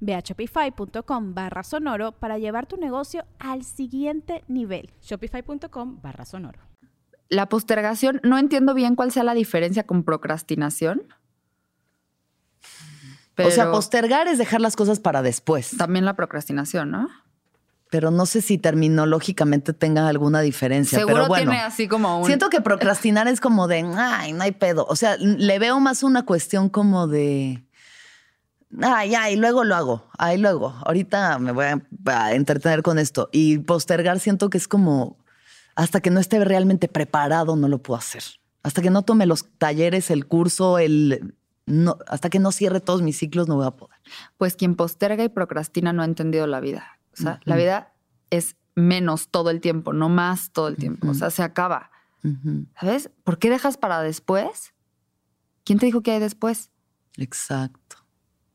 Ve a shopify.com barra sonoro para llevar tu negocio al siguiente nivel. Shopify.com barra sonoro. La postergación, no entiendo bien cuál sea la diferencia con procrastinación. o sea, postergar es dejar las cosas para después. también la procrastinación, ¿no? Pero no sé si terminológicamente tenga alguna diferencia. Seguro pero bueno, tiene así como un... Siento que procrastinar es como de, ay, no hay pedo. O sea, le veo más una cuestión como de, ay, ay, luego lo hago, ay, luego. Ahorita me voy a, a entretener con esto. Y postergar siento que es como, hasta que no esté realmente preparado, no lo puedo hacer. Hasta que no tome los talleres, el curso, el... No, hasta que no cierre todos mis ciclos, no voy a poder. Pues quien posterga y procrastina no ha entendido la vida. O sea, la vida es menos todo el tiempo, no más todo el tiempo. O sea, se acaba. ¿Sabes? ¿Por qué dejas para después? ¿Quién te dijo que hay después? Exacto,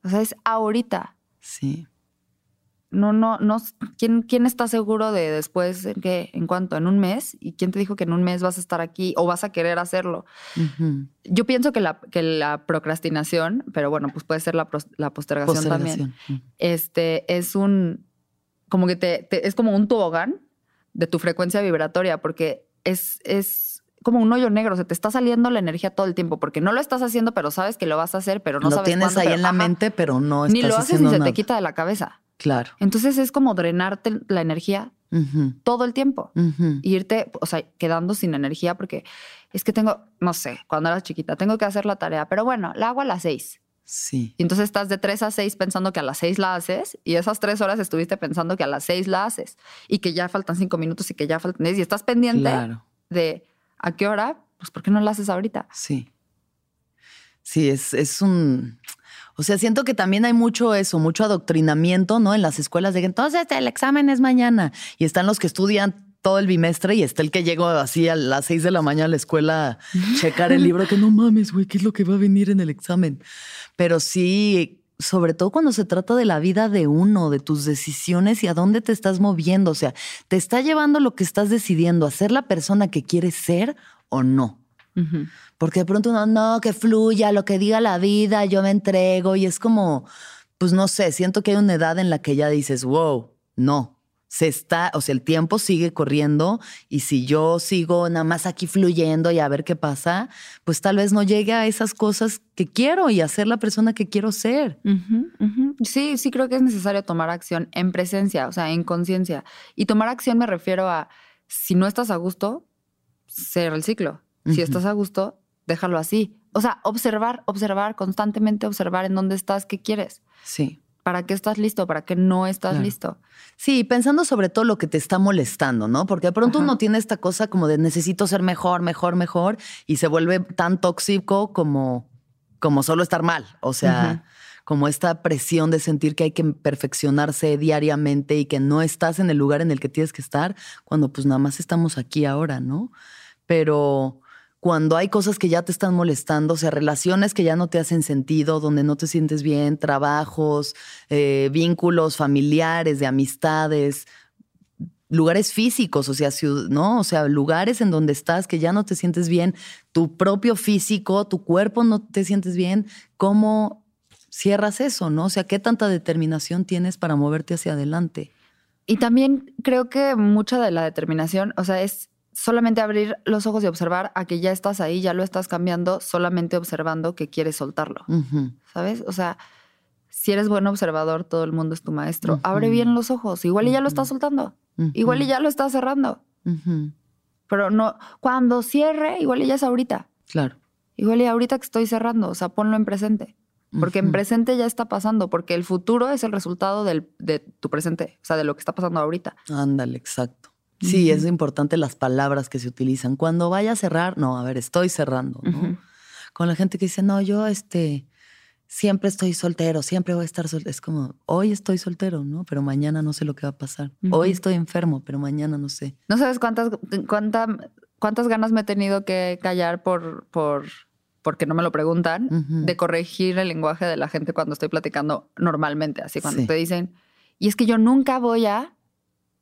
O sea, es ahorita. sí. No, no, no. ¿Quién, quién está seguro de después en qué? ¿En cuánto? ¿En un mes? ¿Y quién te dijo que en un mes vas a estar aquí o vas a querer hacerlo? Yo pienso que la, que la procrastinación, pero bueno, pues puede ser la, la postergación, también. Postergación. Ujú. Este es un. Como que te, te- es como un tobogán de tu frecuencia vibratoria, porque es, es como un hoyo negro. Se te está saliendo la energía todo el tiempo, porque no lo estás haciendo, pero sabes que lo vas a hacer, pero no lo sabes tienes cuándo, ahí pero- en la ajá. mente, pero no estás Ni lo haces ni se nada. te quita de la cabeza. Claro. Entonces es como drenarte la energía todo el tiempo. Y irte, o sea, quedando sin energía porque es que tengo, no sé, cuando era chiquita, tengo que hacer la tarea, pero bueno, la hago a las seis. Sí. Y entonces estás de tres a seis pensando que a las seis la haces y esas tres horas estuviste pensando que a las seis la haces y que ya faltan cinco minutos y que ya faltan diez y estás pendiente Claro. de a qué hora, pues ¿por qué no la haces ahorita? Sí. Sí, es, es un... O sea, siento que también hay mucho eso, mucho adoctrinamiento, ¿no? En las escuelas de que entonces el examen es mañana. Y están los que estudian todo el bimestre y está el que llegó así a las seis de la mañana a la escuela a checar el libro, que no mames, güey, ¿qué es lo que va a venir en el examen? Pero sí, sobre todo cuando se trata de la vida de uno, de tus decisiones y a dónde te estás moviendo. O sea, ¿te está llevando lo que estás decidiendo a ser la persona que quieres ser o no? Porque de pronto uno, no, que fluya, lo que diga la vida, yo me entrego. Y es como, pues no sé, siento que hay una edad en la que ya dices, wow, no. Se está, o sea, el tiempo sigue corriendo y si yo sigo nada más aquí fluyendo y a ver qué pasa, pues tal vez no llegue a esas cosas que quiero y a ser la persona que quiero ser. Sí, sí creo que es necesario tomar acción en presencia, o sea, en conciencia. Y tomar acción me refiero a, si no estás a gusto, cierra el ciclo. Si estás a gusto, déjalo así. O sea, observar, observar, constantemente observar en dónde estás, qué quieres. Sí. ¿Para qué estás listo? ¿Para qué no estás listo? Sí, pensando sobre todo lo que te está molestando, ¿no? Porque de pronto uno tiene esta cosa como de necesito ser mejor, mejor, mejor, y se vuelve tan tóxico como, como solo estar mal. O sea, como esta presión de sentir que hay que perfeccionarse diariamente y que no estás en el lugar en el que tienes que estar, cuando pues nada más estamos aquí ahora, ¿no? Pero cuando hay cosas que ya te están molestando, o sea, relaciones que ya no te hacen sentido, donde no te sientes bien, trabajos, eh, vínculos familiares, de amistades, lugares físicos, o sea, ¿no? O sea, lugares en donde estás que ya no te sientes bien, tu propio físico, tu cuerpo no te sientes bien, ¿cómo cierras eso, no? O sea, ¿qué tanta determinación tienes para moverte hacia adelante? Y también creo que mucha de la determinación, o sea, es solamente abrir los ojos y observar a que ya estás ahí, ya lo estás cambiando, solamente observando que quieres soltarlo. ¿Sabes? O sea, si eres buen observador, todo el mundo es tu maestro. Abre bien los ojos. Igual y ya lo estás soltando. Igual y ya lo estás cerrando. Pero no, cuando cierre, igual y ya es ahorita. Claro. Igual y ahorita que estoy cerrando, o sea, ponlo en presente. Porque en presente ya está pasando, porque el futuro es el resultado del, de tu presente, o sea, de lo que está pasando ahorita. Ándale, exacto. Sí, es importante las palabras que se utilizan. Cuando vaya a cerrar, no, a ver, estoy cerrando, ¿no? Con la gente que dice, no, yo este, siempre estoy soltero, siempre voy a estar soltero. Es como, hoy estoy soltero, ¿no? Pero mañana no sé lo que va a pasar. Hoy estoy enfermo, pero mañana no sé. No sabes cuántas, cuánta, cuántas ganas me he tenido que callar por, por, porque no me lo preguntan, de corregir el lenguaje de la gente cuando estoy platicando normalmente. Así cuando te dicen, y es que yo nunca voy a.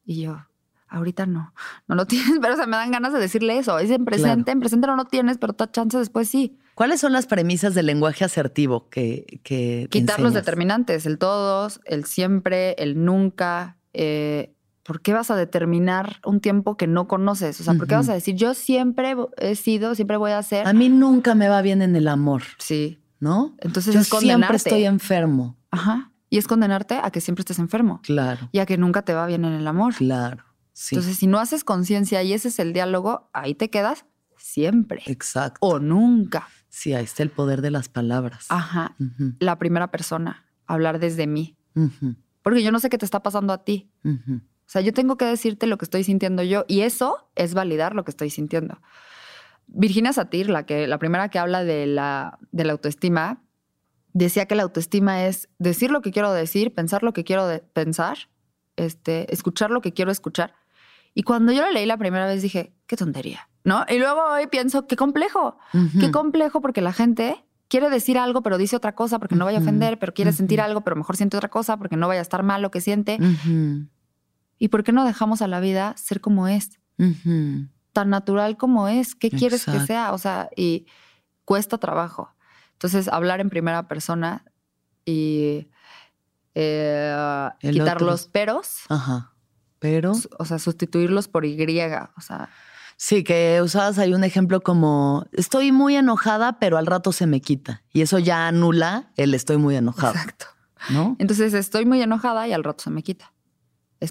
Y yo, ahorita no, no lo tienes, pero se me dan ganas de decirle eso. Es en presente, en presente no lo tienes, pero otra chance después sí. ¿Cuáles son las premisas del lenguaje asertivo que... que Quitar los determinantes, el todos, el siempre, el nunca. Eh, ¿Por qué vas a determinar un tiempo que no conoces? O sea, ¿por qué vas a decir, yo siempre he sido, siempre voy a ser? A mí nunca me va bien en el amor. Sí. ¿No? Entonces yo es condenarte. siempre estoy enfermo. Ajá. Y es condenarte a que siempre estés enfermo. Claro. Y a que nunca te va bien en el amor. Claro. Entonces, si no haces conciencia y ese es el diálogo, ahí te quedas siempre. Exacto. O nunca. Sí, ahí está el poder de las palabras. Ajá. La primera persona, hablar desde mí. Porque yo no sé qué te está pasando a ti. O sea, yo tengo que decirte lo que estoy sintiendo yo y eso es validar lo que estoy sintiendo. Virginia Satir, la, que, la primera que habla de la, de la autoestima, decía que la autoestima es decir lo que quiero decir, pensar lo que quiero pensar, este, escuchar lo que quiero escuchar y cuando yo lo leí la primera vez dije, qué tontería, ¿no? Y luego hoy pienso, qué complejo, qué complejo porque la gente quiere decir algo pero dice otra cosa porque no vaya a ofender, pero quiere sentir algo pero mejor siente otra cosa porque no vaya a estar mal lo que siente. ¿Y por qué no dejamos a la vida ser como es? Tan natural como es. ¿Qué quieres que sea? O sea, y cuesta trabajo. Entonces, hablar en primera persona y eh, quitar los peros. Ajá pero... O sea, sustituirlos por Y, o sea... Sí, que usabas ahí un ejemplo como, estoy muy enojada, pero al rato se me quita. Y eso ya anula el estoy muy enojada. Exacto. ¿No? Entonces estoy muy enojada y al rato se me quita.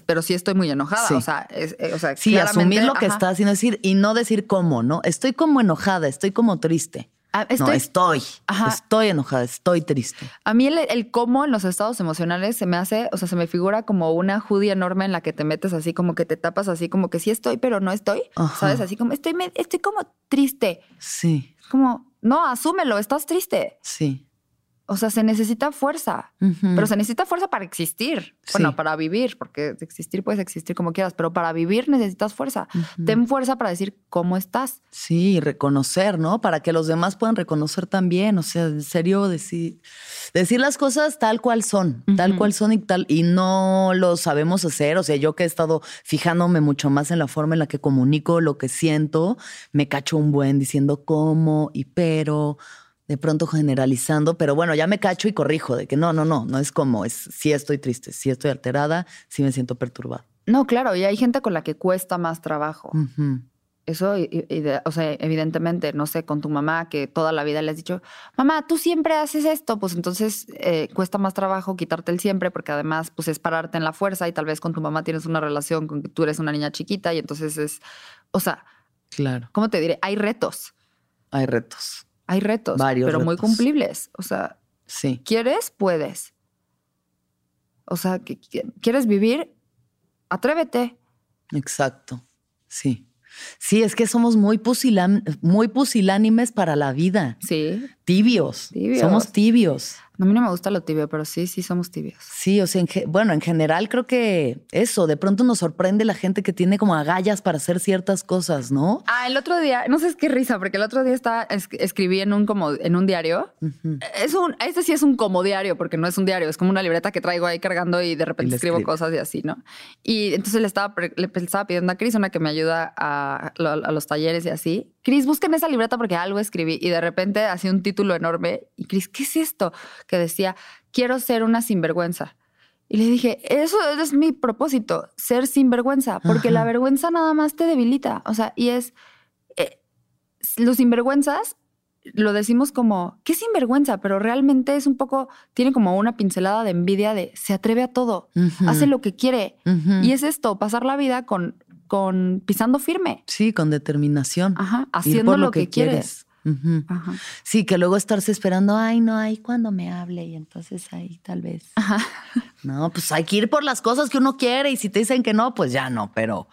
Pero sí estoy muy enojada. O sea, eh, o sea sí, asumir lo que está haciendo decir y no decir cómo, ¿no? Estoy como enojada, estoy como triste. Ah, estoy, no, estoy. Estoy enojada, estoy triste. A mí el, cómo en los estados emocionales se me hace, o sea, se me figura como una judía enorme en la que te metes así, como que te tapas así, como que sí estoy, pero no estoy. ¿Sabes? Así como estoy, estoy como triste. Sí. como, no, asúmelo, estás triste. Sí. O sea, se necesita fuerza, pero se necesita fuerza para existir. Bueno, para vivir, porque existir puedes existir como quieras, pero para vivir necesitas fuerza. Ujú. Ten fuerza para decir cómo estás. Sí, reconocer, ¿no? Para que los demás puedan reconocer también. O sea, en serio, decir, decir las cosas tal cual son, tal cual son y tal, y no lo sabemos hacer. O sea, yo que he estado fijándome mucho más en la forma en la que comunico lo que siento, me cacho un buen diciendo cómo y pero, de pronto generalizando, pero bueno, ya me cacho y corrijo de que no, no, no, no es como, es sí estoy triste, sí estoy alterada, sí me siento perturbada. No, claro, y hay gente con la que cuesta más trabajo. Eso, y- y de- o sea, evidentemente, no sé, con tu mamá que toda la vida le has dicho, mamá, tú siempre haces esto, pues entonces eh, cuesta más trabajo quitarte el siempre, porque además, pues es pararte en la fuerza y tal vez con tu mamá tienes una relación con que tú eres una niña chiquita y entonces es, o sea, Claro, ¿cómo te diré? Hay retos, hay retos. Hay retos, Varios pero muy cumplibles. O sea, Sí. ¿quieres? Puedes. O sea, ¿quieres vivir? Atrévete. Exacto, sí. Sí, es que somos muy, pusilán- muy pusilánimes para la vida, Sí. tibios. Tibios. Somos tibios. A mí no me gusta lo tibio, pero sí, sí somos tibios. Sí, o sea, en bueno, en general creo que eso, de pronto nos sorprende la gente que tiene como agallas para hacer ciertas cosas, ¿no? Ah, el otro día, no sé es qué risa, porque el otro día estaba, es- escribí en un como en un diario. Es un, este sí es un como diario, porque no es un diario, es como una libreta que traigo ahí cargando y de repente escribo cosas y así, ¿no? Y entonces le estaba, le estaba pidiendo a Cris, una que me ayuda a, a los talleres y así. Cris, busquen esa libreta porque algo escribí y de repente hacía un título enorme. Y Cris, ¿qué es esto? Que decía, quiero ser una sinvergüenza. Y le dije, eso es mi propósito, ser sinvergüenza, porque Ajá. la vergüenza nada más te debilita. O sea, y es, eh, los sinvergüenzas lo decimos como, ¿qué sinvergüenza? Pero realmente es un poco, tiene como una pincelada de envidia de, se atreve a todo, Ujú. hace lo que quiere. Y es esto, pasar la vida con, con pisando firme. Sí, con determinación. Ajá, haciendo por lo, que, quieres. Ujú. Ajá. Sí, que luego estarse esperando, ay, no, ahí cuando me hable y entonces ahí tal vez. Ajá. No, pues hay que ir por las cosas que uno quiere y si te dicen que no, pues ya no, pero,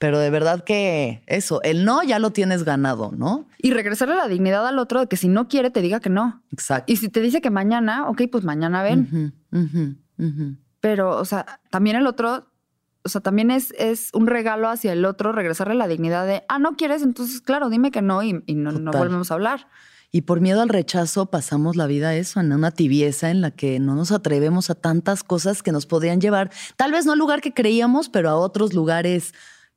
pero de verdad que eso, el no ya lo tienes ganado, ¿no? Y regresarle la dignidad al otro de que si no quiere te diga que no. Exacto. Y si te dice que mañana, ok, pues mañana ven. Ujú. Pero, o sea, también el otro, o sea, también es, es un regalo hacia el otro regresarle la dignidad de, ah, no quieres, entonces, claro, dime que no y, y no, volvemos a hablar. Y por miedo al rechazo pasamos la vida eso, en una tibieza en la que no nos atrevemos a tantas cosas que nos podrían llevar, tal vez no al lugar que creíamos, pero a otros lugares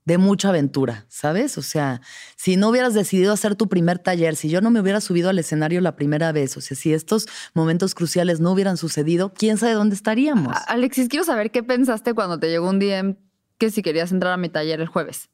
de mucha aventura, ¿sabes? O sea, si no hubieras decidido hacer tu primer taller, si yo no me hubiera subido al escenario la primera vez, o sea, si estos momentos cruciales no hubieran sucedido, quién sabe dónde estaríamos. Alexis, quiero saber qué pensaste cuando te llegó un DM que si querías entrar a mi taller el jueves.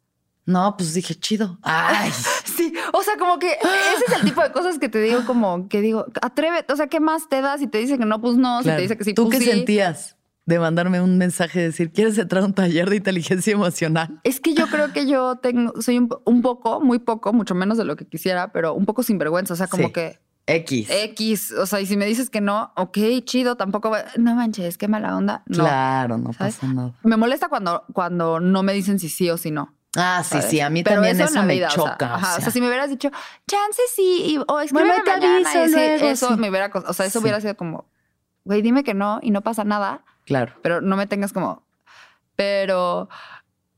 No, pues dije, chido. Ay, Sí, o sea, como que ese es el tipo de cosas que te digo, como que digo, atrévete, o sea, ¿qué más te das? Si te dice que no, pues no, si claro. te dice que sí, ¿Tú pues qué sí. sentías de mandarme un mensaje de decir, ¿quieres entrar a un taller de inteligencia emocional? Es que yo creo que yo tengo, soy un, po- un poco, muy poco, mucho menos de lo que quisiera, pero un poco sinvergüenza, o sea, como Sí. que X. X, o sea, y si me dices que no, ok, chido, tampoco, va- no manches, qué mala onda. No. Claro, no ¿sabes? pasa nada. Me molesta cuando, cuando no me dicen si sí o si no. Ah, sí, ¿sabes? sí, a mí Pero también eso, la me vida, o sea, choca. o sea, si me hubieras dicho, chance sí, y- o escríbeme Bueno, te mañana", aviso y luego, eso sí. me hubiera, o sea, eso Sí. hubiera sido como, güey, dime que no y no pasa nada, Claro. pero no me tengas como, pero,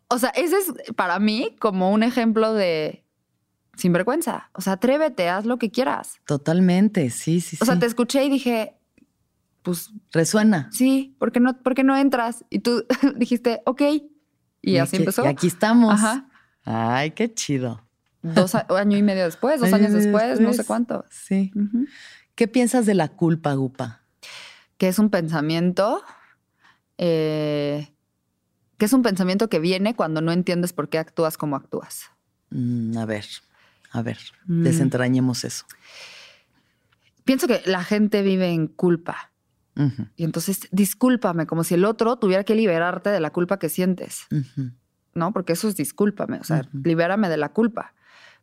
o sea, ese es para mí como un ejemplo de sinvergüenza. O sea, atrévete, haz lo que quieras. Totalmente, sí, sí, O sea, sí. te escuché y dije, pues Resuena. sí, ¿por qué no, por qué no entras? Y tú dijiste, ok. Y, así empezó. Y aquí estamos. Ajá. Ay, qué chido. Dos a- año y medio después, dos años después, no sé cuánto. Sí. ¿Qué piensas de la culpa, Gupa? Que es un pensamiento, eh, que es un pensamiento que viene cuando no entiendes por qué actúas como actúas. Mm, a ver, a ver, Mm. desentrañemos eso. Pienso que la gente vive en culpa. Y entonces, discúlpame, como si el otro tuviera que liberarte de la culpa que sientes. ¿no? Porque eso es discúlpame, o sea, libérame de la culpa.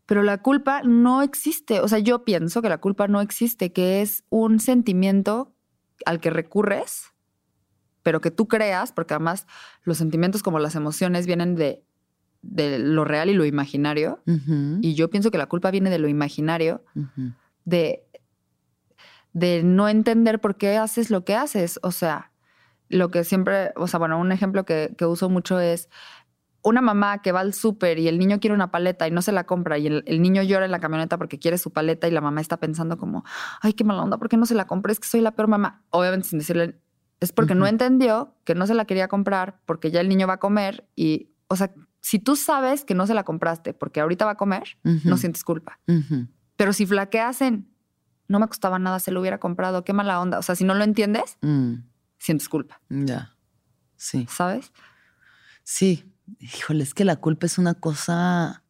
Pero la culpa no existe, o sea, yo pienso que la culpa no existe, que es un sentimiento al que recurres, pero que tú creas, porque además los sentimientos como las emociones vienen de de lo real y lo imaginario. Y yo pienso que la culpa viene de lo imaginario, de, de no entender por qué haces lo que haces. O sea, lo que siempre, o sea, bueno, un ejemplo que, que uso mucho es una mamá que va al súper y el niño quiere una paleta y no se la compra y el, el niño llora en la camioneta porque quiere su paleta y la mamá está pensando como, ay, qué mala onda, ¿por qué no se la compra? Es que soy la peor mamá. Obviamente sin decirle, es porque no entendió que no se la quería comprar porque ya el niño va a comer y, o sea, si tú sabes que no se la compraste porque ahorita va a comer, no sientes culpa. Pero si flaqueas en, no me costaba nada, se lo hubiera comprado, qué mala onda. O sea, si no lo entiendes, Mm, sientes culpa, Ya. Sí. ¿sabes? Sí. Híjole, es que la culpa es una cosa.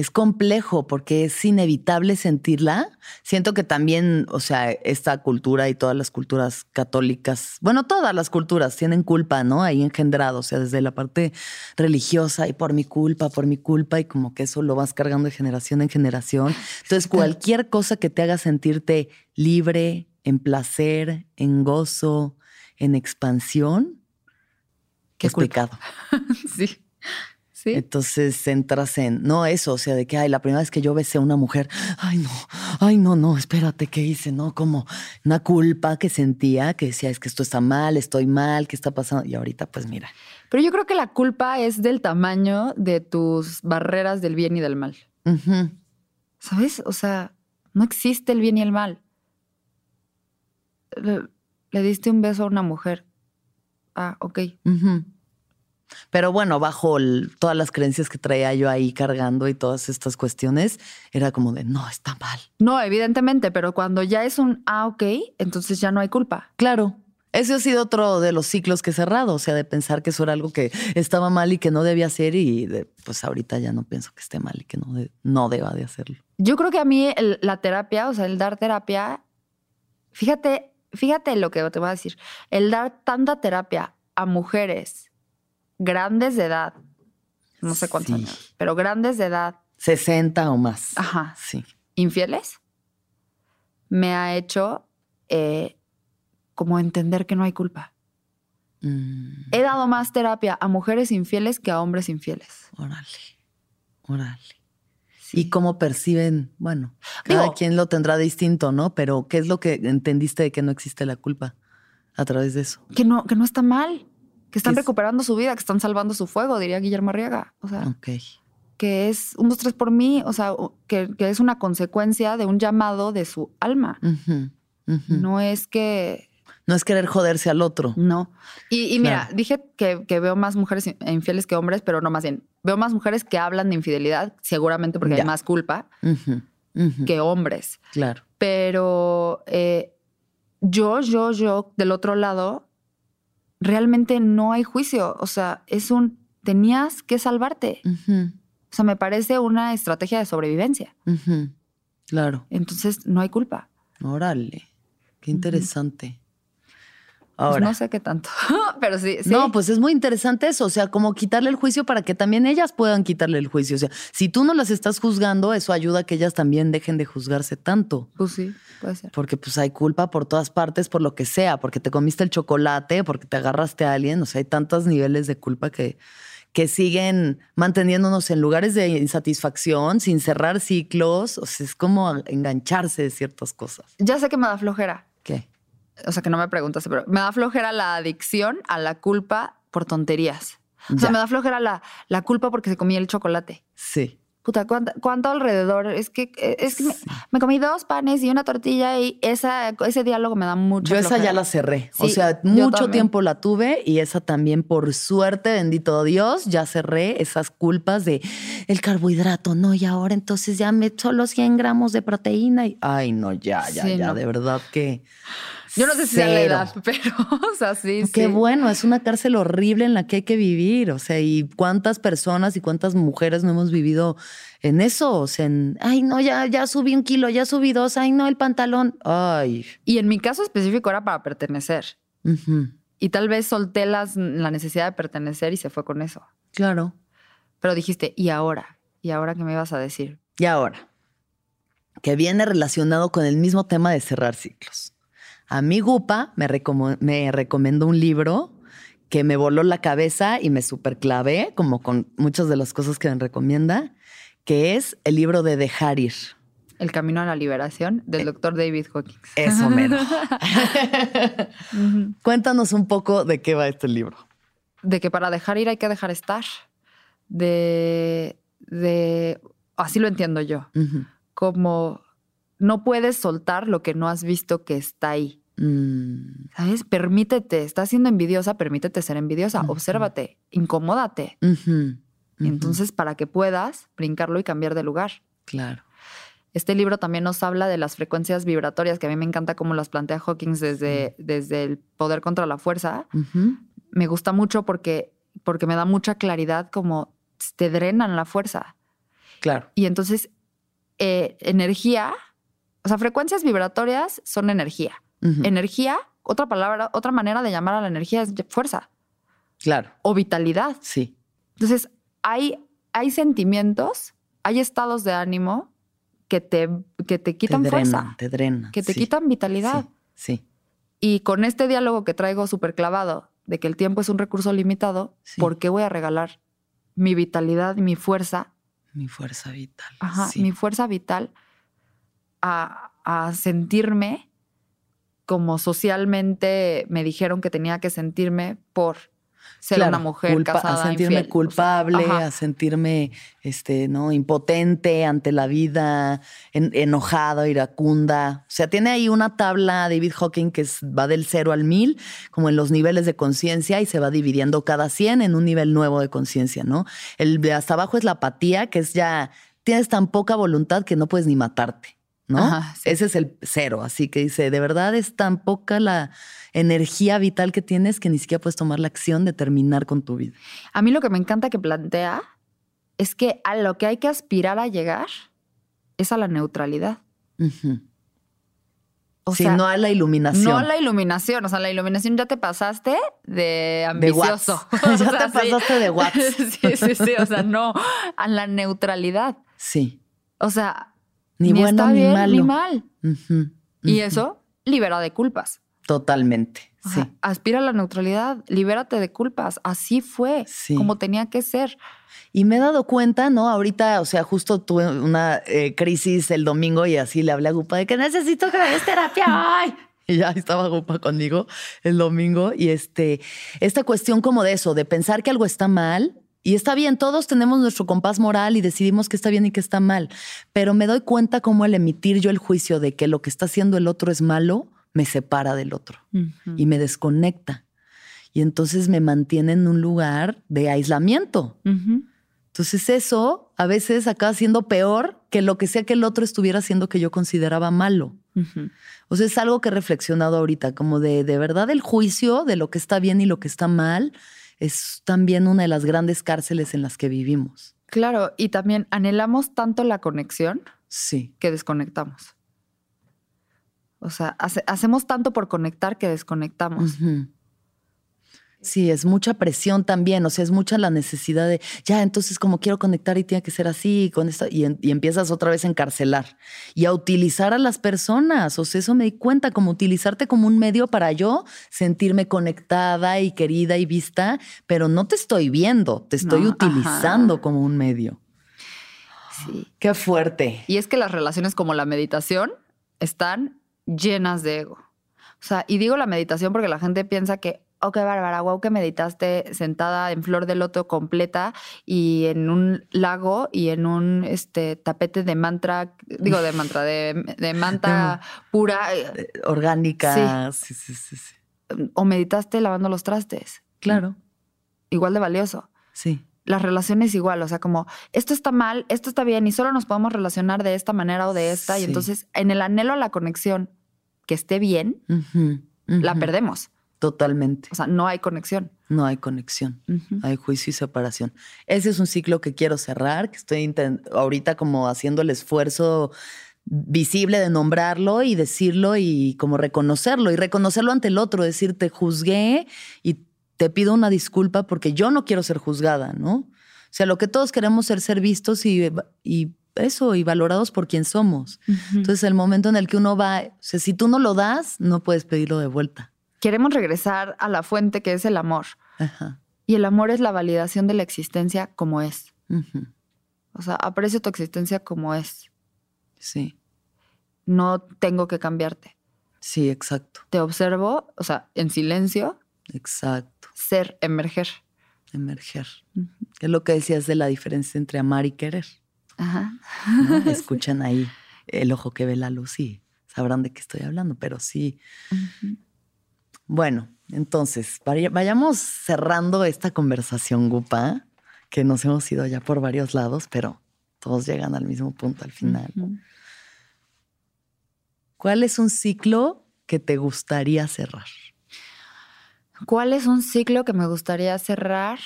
Es complejo porque es inevitable sentirla. Siento que también, o sea, esta cultura y todas las culturas católicas, bueno, todas las culturas tienen culpa, ¿no? Ahí engendrado, o sea, desde la parte religiosa y por mi culpa, por mi culpa, y como que eso lo vas cargando de generación en generación. Entonces, cualquier cosa que te haga sentirte libre, en placer, en gozo, en expansión, Qué es culpa. pecado. sí. Sí. Entonces entras en, no eso, o sea, de que, ay, la primera vez que yo besé a una mujer, ay, no, ay, no, no, espérate, ¿qué hice? No, como una culpa que sentía, que decía, es que esto está mal, estoy mal, ¿qué está pasando? Y ahorita, pues mira, Pero yo creo que la culpa es del tamaño de tus barreras del bien y del mal. ¿Sabes? O sea, no existe el bien y el mal. Le, le diste un beso a una mujer. Ah, ok. Pero bueno, bajo el- todas las creencias que traía yo ahí cargando y todas estas cuestiones, era como de, no, está mal. No, evidentemente, pero cuando ya es un ah, ok, entonces ya no hay culpa. Claro. Ese ha sido otro de los ciclos que he cerrado, o sea, de pensar que eso era algo que estaba mal y que no debía hacer y de, pues ahorita ya no pienso que esté mal y que no, de- no deba de hacerlo. Yo creo que a mí el- la terapia, o sea, el dar terapia, fíjate, fíjate lo que te voy a decir, el dar tanta terapia a mujeres grandes de edad, no sé cuántos Sí. años, pero grandes de edad, 60 o más. ajá, Sí. infieles, me ha hecho eh, como entender que no hay culpa. Mm, He dado más terapia a mujeres infieles que a hombres infieles. órale. Órale. Y cómo perciben, bueno, cada Digo- quien lo tendrá distinto, ¿no? Pero ¿qué es lo que entendiste de que no existe la culpa a través de eso? Que no, que no está mal, que están Que es- recuperando su vida, que están salvando su fuego, diría Guillermo Arriaga. O sea, que es un, dos, tres por mí, o sea, que, que es una consecuencia de un llamado de su alma. No es que. No es querer joderse al otro. No. Y, y mira, Claro. dije que, que veo más mujeres in- infieles que hombres, pero no más bien. Veo más mujeres que hablan de infidelidad, seguramente porque Ya. hay más culpa, que hombres. Claro. Pero eh, yo, yo, yo, del otro lado, realmente no hay juicio. O sea, es un. Tenías que salvarte. O sea, me parece una estrategia de sobrevivencia. Claro. Entonces, no hay culpa. Órale. Qué interesante. Pues no sé qué tanto, pero sí, sí. No, pues es muy interesante eso, o sea, como quitarle el juicio para que también ellas puedan quitarle el juicio. O sea, si tú no las estás juzgando, eso ayuda a que ellas también dejen de juzgarse tanto. Pues sí, puede ser. Porque pues hay culpa por todas partes, por lo que sea, porque te comiste el chocolate, porque te agarraste a alguien, o sea, hay tantos niveles de culpa que, que siguen manteniéndonos en lugares de insatisfacción, sin cerrar ciclos, o sea, es como engancharse de ciertas cosas. Ya sé que me da flojera. O sea, que no me preguntaste, pero me da flojera la adicción a la culpa por tonterías. O Ya. sea, me da flojera la, la culpa porque se comía el chocolate. Sí. Puta, ¿cuánto, cuánto alrededor? Es que, es que me, me comí dos panes y una tortilla y esa, ese diálogo me da mucho. Yo esa ya la cerré. o sea, mucho tiempo la tuve y esa también, por suerte, bendito Dios, ya cerré esas culpas de el carbohidrato. No, y ahora entonces ya me solo 100 gramos de proteína. Y, ay, no, ya, ya, Sí, ya, no. de verdad que. Yo no sé si sea la edad, pero, o sea, sí, Qué sí. bueno, es una cárcel horrible en la que hay que vivir. O sea, y cuántas personas y cuántas mujeres no hemos vivido en eso. O sea, en, ay, no, ya, ya subí un kilo, ya subí dos, ay, no, el pantalón. Ay. Y en mi caso específico era para pertenecer. Y tal vez solté las, la necesidad de pertenecer y se fue con eso. Claro. Pero dijiste, ¿y ahora? ¿Y ahora qué me ibas a decir? Y ahora, que viene relacionado con el mismo tema de cerrar ciclos. A mi Gupa me, recomo- me recomendó un libro que me voló la cabeza y me superclavé, como con muchas de las cosas que me recomienda, que es el libro de Dejar ir. El camino a la liberación del doctor David Hawkins. Eso mero. Cuéntanos un poco de qué va este libro. De que para dejar ir hay que dejar estar. De, de así lo entiendo yo. Como no puedes soltar lo que no has visto que está ahí. Mm, ¿Sabes? Permítete. Estás siendo envidiosa, permítete ser envidiosa. Obsérvate, incomódate. Entonces, para que puedas brincarlo y cambiar de lugar. Claro. Este libro también nos habla de las frecuencias vibratorias, que a mí me encanta cómo las plantea Hawkins desde, desde el poder contra la fuerza. Me gusta mucho porque, porque me da mucha claridad como te drenan la fuerza. Claro. Y entonces, eh, energía, o sea, frecuencias vibratorias son energía. Energía, otra palabra, otra manera de llamar a la energía es fuerza Claro. o vitalidad. Sí. Entonces, hay, hay sentimientos, hay estados de ánimo que te, que te quitan te drenan, fuerza, te drenan. que te sí, quitan vitalidad. Sí. sí. Y con este diálogo que traigo súper clavado de que el tiempo es un recurso limitado, Sí. ¿por qué voy a regalar mi vitalidad y mi fuerza, Mi fuerza vital. ajá, mi fuerza vital a, a sentirme como socialmente me dijeron que tenía que sentirme por ser Claro, una mujer culpa- casada a sentirme infiel. O sea, culpable, a sentirme este, ¿no? impotente ante la vida, en- enojado, iracunda. O sea, tiene ahí una tabla David Hawking que va del cero al mil, como en los niveles de conciencia, y se va dividiendo cada 100 en un nivel nuevo de conciencia, ¿no? El de hasta abajo es la apatía, que es ya, tienes tan poca voluntad que no puedes ni matarte. ¿No? Ajá, sí. Ese es el cero. Así que dice, de verdad es tan poca la energía vital que tienes que ni siquiera puedes tomar la acción de terminar con tu vida. A mí lo que me encanta que plantea es que a lo que hay que aspirar a llegar es a la neutralidad. Ujú. O sí, no a la iluminación. no a la iluminación. O sea, la iluminación ya te pasaste de de watts. ambicioso. ya O sea, te sí. pasaste de watts. Sí, sí, sí. O sea, no, a la neutralidad. Sí. O sea, Ni, bueno está ni malo. ni mal. Ujú, Y eso libera de culpas. Totalmente. Ajá. Sí. Aspira a la neutralidad, libérate de culpas. Así fue, Sí. como tenía que ser. Y me he dado cuenta, ¿no? Ahorita, o sea, justo tuve una eh, crisis el domingo y así le hablé a Gupa de que necesito que me des terapia hoy. Y ya estaba Gupa conmigo el domingo. Y este, esta cuestión como de eso, de pensar que algo está mal. Y está bien, todos tenemos nuestro compás moral y decidimos qué está bien y qué está mal. Pero me doy cuenta cómo el emitir yo el juicio de que lo que está haciendo el otro es malo, me separa del otro y me desconecta. Y entonces me mantiene en un lugar de aislamiento. Ujú. Entonces eso a veces acaba siendo peor que lo que sea que el otro estuviera haciendo que yo consideraba malo. O sea, es algo que he reflexionado ahorita, como de, de verdad el juicio de lo que está bien y lo que está mal es también una de las grandes cárceles en las que vivimos. Claro, y también anhelamos tanto la conexión Sí. que desconectamos. O sea, hace- hacemos tanto por conectar que desconectamos. Sí, es mucha presión también, o sea, es mucha la necesidad de, ya, entonces como quiero conectar y tiene que ser así, y con esto, y, en- y empiezas otra vez a encarcelar y a utilizar a las personas, o sea, eso me di cuenta, como utilizarte como un medio para yo sentirme conectada y querida y vista, pero no te estoy viendo, te estoy No, utilizando ajá. como un medio. Sí. Qué fuerte. Y es que las relaciones como la meditación están llenas de ego. O sea, y digo la meditación porque la gente piensa que, oh, qué bárbara, wow, que meditaste sentada en flor de loto completa y en un lago y en un este, tapete de mantra, digo de mantra, de, de manta pura, eh, Orgánica. Sí, sí, sí, sí. o meditaste lavando los trastes. Claro, Igual de valioso. sí. las relaciones igual, o sea, como esto está mal, esto está bien y solo nos podemos relacionar de esta manera o de esta. Y entonces, en el anhelo a la conexión que esté bien, la perdemos. Totalmente. O sea, no hay conexión. No hay conexión. Hay juicio y separación. Ese es un ciclo que quiero cerrar, que estoy ahorita como haciendo el esfuerzo visible de nombrarlo y decirlo y como reconocerlo y reconocerlo ante el otro, decir te juzgué y te pido una disculpa porque yo no quiero ser juzgada, ¿no? O sea, lo que todos queremos es ser vistos y, y eso, y valorados por quien somos. Entonces, el momento en el que uno va, o sea, si tú no lo das, no puedes pedirlo de vuelta. Queremos regresar a la fuente que es el amor. Ajá. Y el amor es la validación de la existencia como es. Ujú. O sea, aprecio tu existencia como es. Sí, No tengo que cambiarte. sí, exacto, Te observo, o sea, en silencio, exacto. ser, emerger. Emerger. Es lo que decías de la diferencia entre amar y querer. Ajá. ¿no? Escuchan ahí el ojo que ve la luz y sabrán de qué estoy hablando, pero sí. Bueno, entonces, vaya- vayamos cerrando esta conversación, Gupa, que nos hemos ido ya por varios lados, pero todos llegan al mismo punto al final. ¿Cuál es un ciclo que te gustaría cerrar? ¿Cuál es un ciclo que me gustaría cerrar?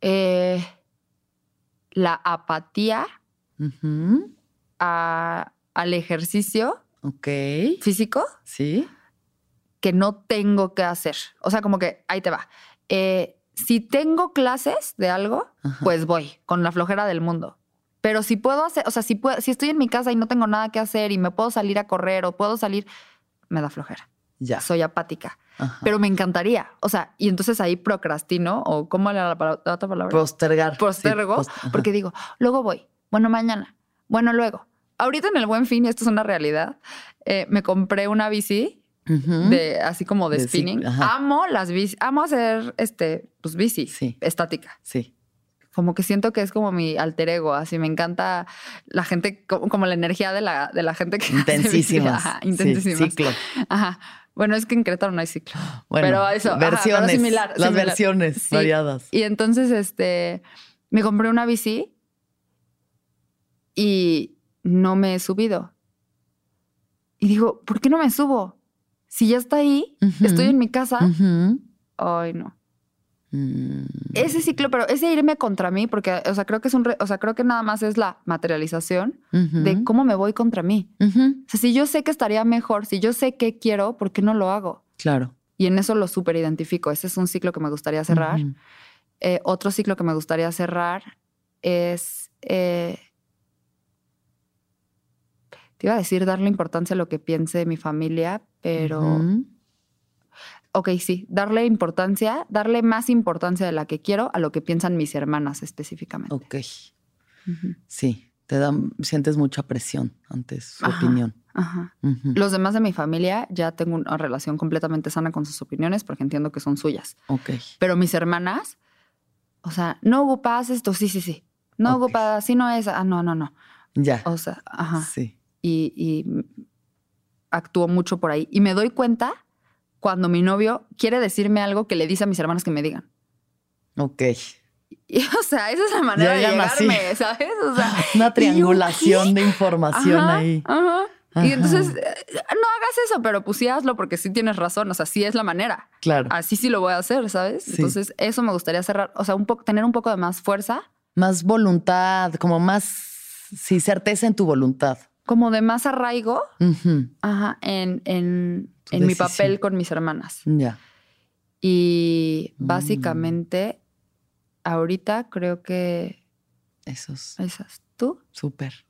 Eh, la apatía a- al ejercicio físico Sí. Que no tengo que hacer. O sea, como que ahí te va. Eh, si tengo clases de algo, Ajá. pues voy con la flojera del mundo. Pero si puedo hacer, o sea, si, puedo, si estoy en mi casa y no tengo nada que hacer y me puedo salir a correr o puedo salir, me da flojera. Ya. Soy apática. Ajá. Pero me encantaría. O sea, y entonces ahí procrastino o ¿cómo era la, la otra palabra? Postergar. sí, Postergo, post- porque digo, luego voy, bueno, mañana, bueno, luego. Ahorita en el buen fin, y esto es una realidad, eh, me compré una bici De así como de, spinning. Amo las bici, amo hacer este, pues bici Sí. estática. Sí. Como que siento que es como mi alter ego, así me encanta la gente, como, la energía de la, de la gente que hace. Intensísimas. Sí, intensísimas. ciclo. Ajá. Bueno, es que en Querétaro no hay ciclo. Bueno, pero eso, ajá, pero versiones. similar, Las similar. versiones Sí. variadas. Y entonces, este, me compré una bici y no me he subido. Y digo, ¿por qué no me subo? Si ya está ahí, estoy en mi casa. Ay, no. Mm, Ese ciclo, pero ese irme contra mí, porque, o sea, creo que es un, re- o sea, creo que nada más es la materialización de cómo me voy contra mí. O sea, si yo sé que estaría mejor, si yo sé qué quiero, ¿por qué no lo hago? Claro. Y en eso lo súper identifico. Ese es un ciclo que me gustaría cerrar. Eh, otro ciclo que me gustaría cerrar es. eh, te iba a decir darle importancia a lo que piense mi familia, pero. Ujú. Ok, sí, darle importancia, darle más importancia de la que quiero a lo que piensan mis hermanas específicamente. Ok. Sí. Te da, sientes mucha presión ante su Ajá. opinión. Ajá. Los demás de mi familia ya tengo una relación completamente sana con sus opiniones porque entiendo que son suyas. Ok. Pero mis hermanas, o sea, no ocupas esto, sí, sí, sí. No Ok. ocupas, así no es, ah, no, no, no. Ya. O sea, ajá. Sí. Y, y actúo mucho por ahí. Y me doy cuenta cuando mi novio quiere decirme algo que le dice a mis hermanas que me digan. Ok. Y, o sea, esa es la manera Ya de así. llegarme, ¿sabes? O sea, Una ¿y yo triangulación de información Ajá, ahí. Ajá. Ajá. Y entonces, eh, no hagas eso, pero pues sí hazlo porque sí tienes razón. O sea, sí es la manera. Claro. Así sí lo voy a hacer, ¿sabes? Sí. Entonces, eso me gustaría cerrar. O sea, un poco, tener un poco de más fuerza, Más voluntad, como más, sí, certeza en tu voluntad. Como de más arraigo, ajá, en, en, en mi papel con mis hermanas. Ya. Y Mm. básicamente, ahorita creo que Eso es esas. ¿Tú? súper.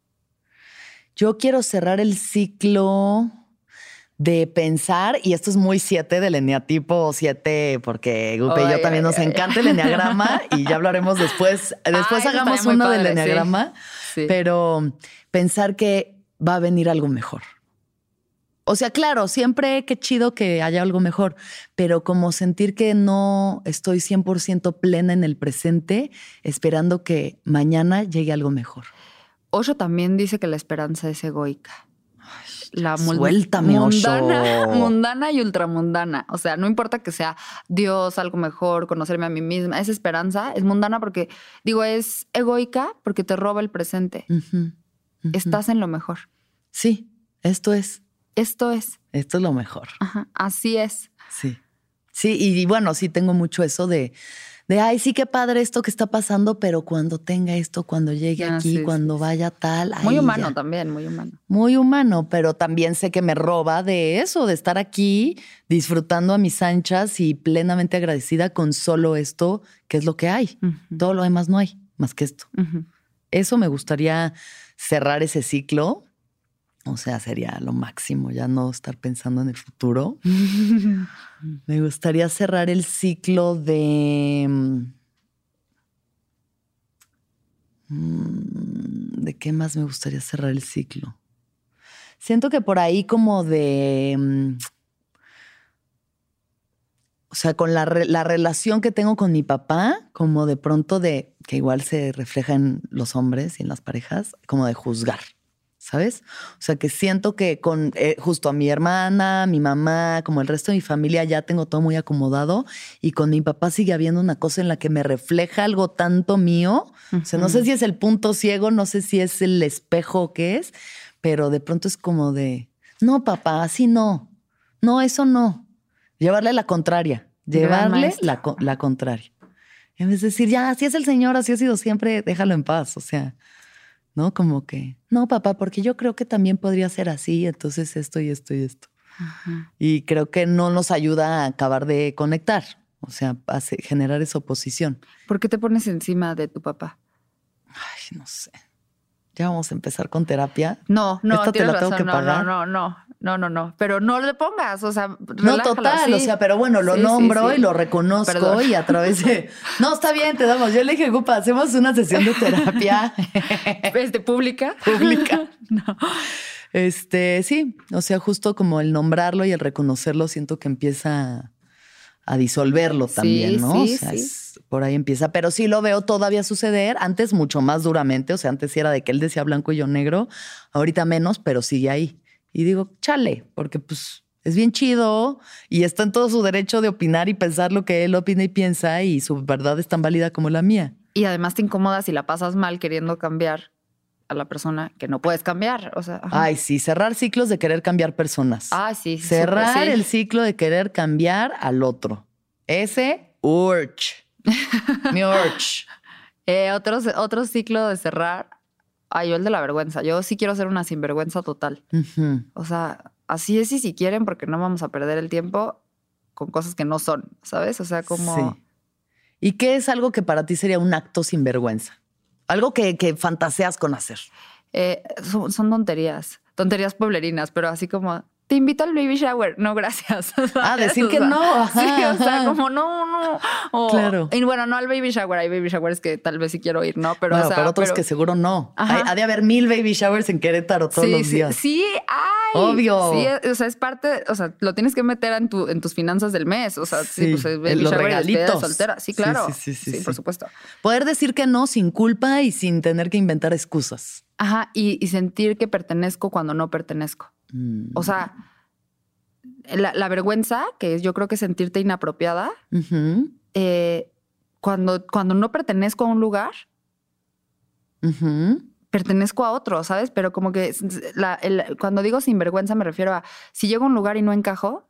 Yo quiero cerrar el ciclo de pensar, y esto es muy siete del eneatipo 7, porque Gupe y yo Ay, también ay, nos ay. encanta el eneagrama y ya hablaremos después. Después hagamos uno del padre, sí. eneagrama, Sí. pero pensar que va a venir algo mejor. O sea, claro, siempre qué chido que haya algo mejor, pero como sentir que no estoy 100% plena en el presente, esperando que mañana llegue algo mejor. Osho también dice que la esperanza es egoica. La Suéltame, mundana, Osho. mundana y ultramundana. O sea, no importa que sea Dios, algo mejor, conocerme a mí misma. Esa esperanza es mundana porque, digo, es egoica porque te roba el presente. Estás en lo mejor. Sí, esto es, Esto es. esto es lo mejor. Ajá, así es. Sí. Sí, y, y bueno, sí tengo mucho eso de, de, ay, sí, qué padre esto que está pasando, pero cuando tenga esto, cuando llegue Ah, aquí, sí, cuando sí. vaya tal. Muy ahí humano ya. también, muy humano. Muy humano, pero también sé que me roba de eso, de estar aquí disfrutando a mis anchas y plenamente agradecida con solo esto, que es lo que hay. Todo lo demás no hay, más que esto. Eso me gustaría cerrar ese ciclo. O sea, sería lo máximo, ya no estar pensando en el futuro. Me gustaría cerrar el ciclo de... mm, ¿De qué más me gustaría cerrar el ciclo? Siento que por ahí como de... O sea, con la, re- la relación que tengo con mi papá, como de pronto de, que igual se refleja en los hombres y en las parejas, como de juzgar, ¿sabes? O sea, que siento que con eh, justo a mi hermana, mi mamá, como el resto de mi familia, ya tengo todo muy acomodado y con mi papá sigue habiendo una cosa en la que me refleja algo tanto mío. O sea, no sé si es el punto ciego, no sé si es el espejo o qué es, pero de pronto es como de, no, papá, así no. No, eso no. Llevarle la contraria. Llevarle la, la contraria. En vez de decir, ya, así es el Señor, así ha sido siempre, déjalo en paz. O sea, ¿no? Como que, no, papá, porque yo creo que también podría ser así, entonces esto y esto y esto. Y creo que no nos ayuda a acabar de conectar, o sea, hace, generar esa oposición. ¿Por qué te pones encima de tu papá? Ay, no sé. Ya vamos a empezar con terapia. No, no, ¿Esta te la tengo que no, pagar? no, no, no, no, no. Pero no le pongas, o sea, No, total, sí. o sea, pero bueno, lo Sí, nombro sí. y lo reconozco Perdón. y a través de... No, está bien, te damos. Yo le dije, Gupa, hacemos una sesión de terapia Este, pública. pública. no. Este, sí, o sea, justo como el nombrarlo y el reconocerlo, siento que empieza a disolverlo también, ¿no? sí, o sea, es- por ahí empieza, pero sí lo veo todavía suceder, antes mucho más duramente, o sea, antes sí era de que él decía blanco y yo negro, ahorita menos, pero sigue ahí. Y digo, chale, porque pues es bien chido y está en todo su derecho de opinar y pensar lo que él opina y piensa y su verdad es tan válida como la mía. Y además te incomodas y la pasas mal queriendo cambiar a la persona que no puedes cambiar. O sea, ajá. Ay, sí, cerrar ciclos de querer cambiar personas. Ah, sí. Cerrar sí. el ciclo de querer cambiar al otro. Ese, urge. Mi urge. Eh, otro, otro ciclo de cerrar. Ay, yo el de la vergüenza. Yo sí quiero ser una sinvergüenza total. O sea, así es y si quieren, porque no vamos a perder el tiempo con cosas que no son, ¿sabes? O sea, como... Sí. ¿Y qué es algo que para ti sería un acto sin vergüenza? Algo que, que fantaseas con hacer. eh, son, son tonterías, tonterías pueblerinas, pero así como... Te invito al baby shower. No, gracias. Ah, ¿sabes? decir O que sea, no. Ajá, sí, o sea, como no, no. O- Claro. Y bueno, no al baby shower. Hay baby showers que tal vez sí quiero ir, ¿no? Pero, bueno, o sea, pero otros pero- que seguro no. Hay, ha de haber mil baby showers en Querétaro todos sí, los sí, días. Sí, ay. Obvio. Sí, o sea, es parte, o sea, lo tienes que meter en, tu, en tus finanzas del mes. O sea, sí, Sí, pues el en baby los shower de regalitos. soltera. Sí, Sí, claro. sí, sí, sí, sí. por supuesto. Poder decir que no sin culpa y sin tener que inventar excusas. Ajá, y, y sentir que pertenezco cuando no pertenezco. Mm. O sea, la, la vergüenza, que es yo creo que sentirte inapropiada, eh, cuando, cuando no pertenezco a un lugar, pertenezco a otro, ¿sabes? Pero como que la- el- cuando digo sinvergüenza me refiero a si llego a un lugar y no encajo,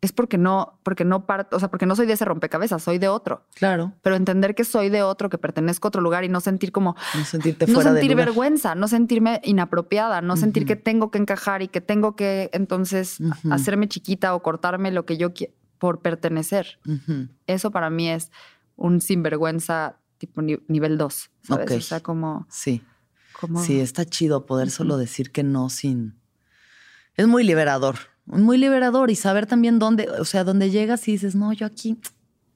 es porque no, porque no parto, o sea, porque no soy de ese rompecabezas, soy de otro. Claro, Pero entender que soy de otro, que pertenezco a otro lugar y no sentir como, no sentirte no fuera de sentir vergüenza, no sentirme inapropiada, no sentir que tengo que encajar y que tengo que entonces hacerme chiquita o cortarme lo que yo quiero por pertenecer. Eso para mí es un sinvergüenza tipo ni- nivel 2, ¿sabes? Ok. O sea, como, Sí. como Sí, está chido poder solo decir que no sin. Es muy liberador, muy liberador y saber también dónde, o sea, dónde llegas y dices, no, yo aquí.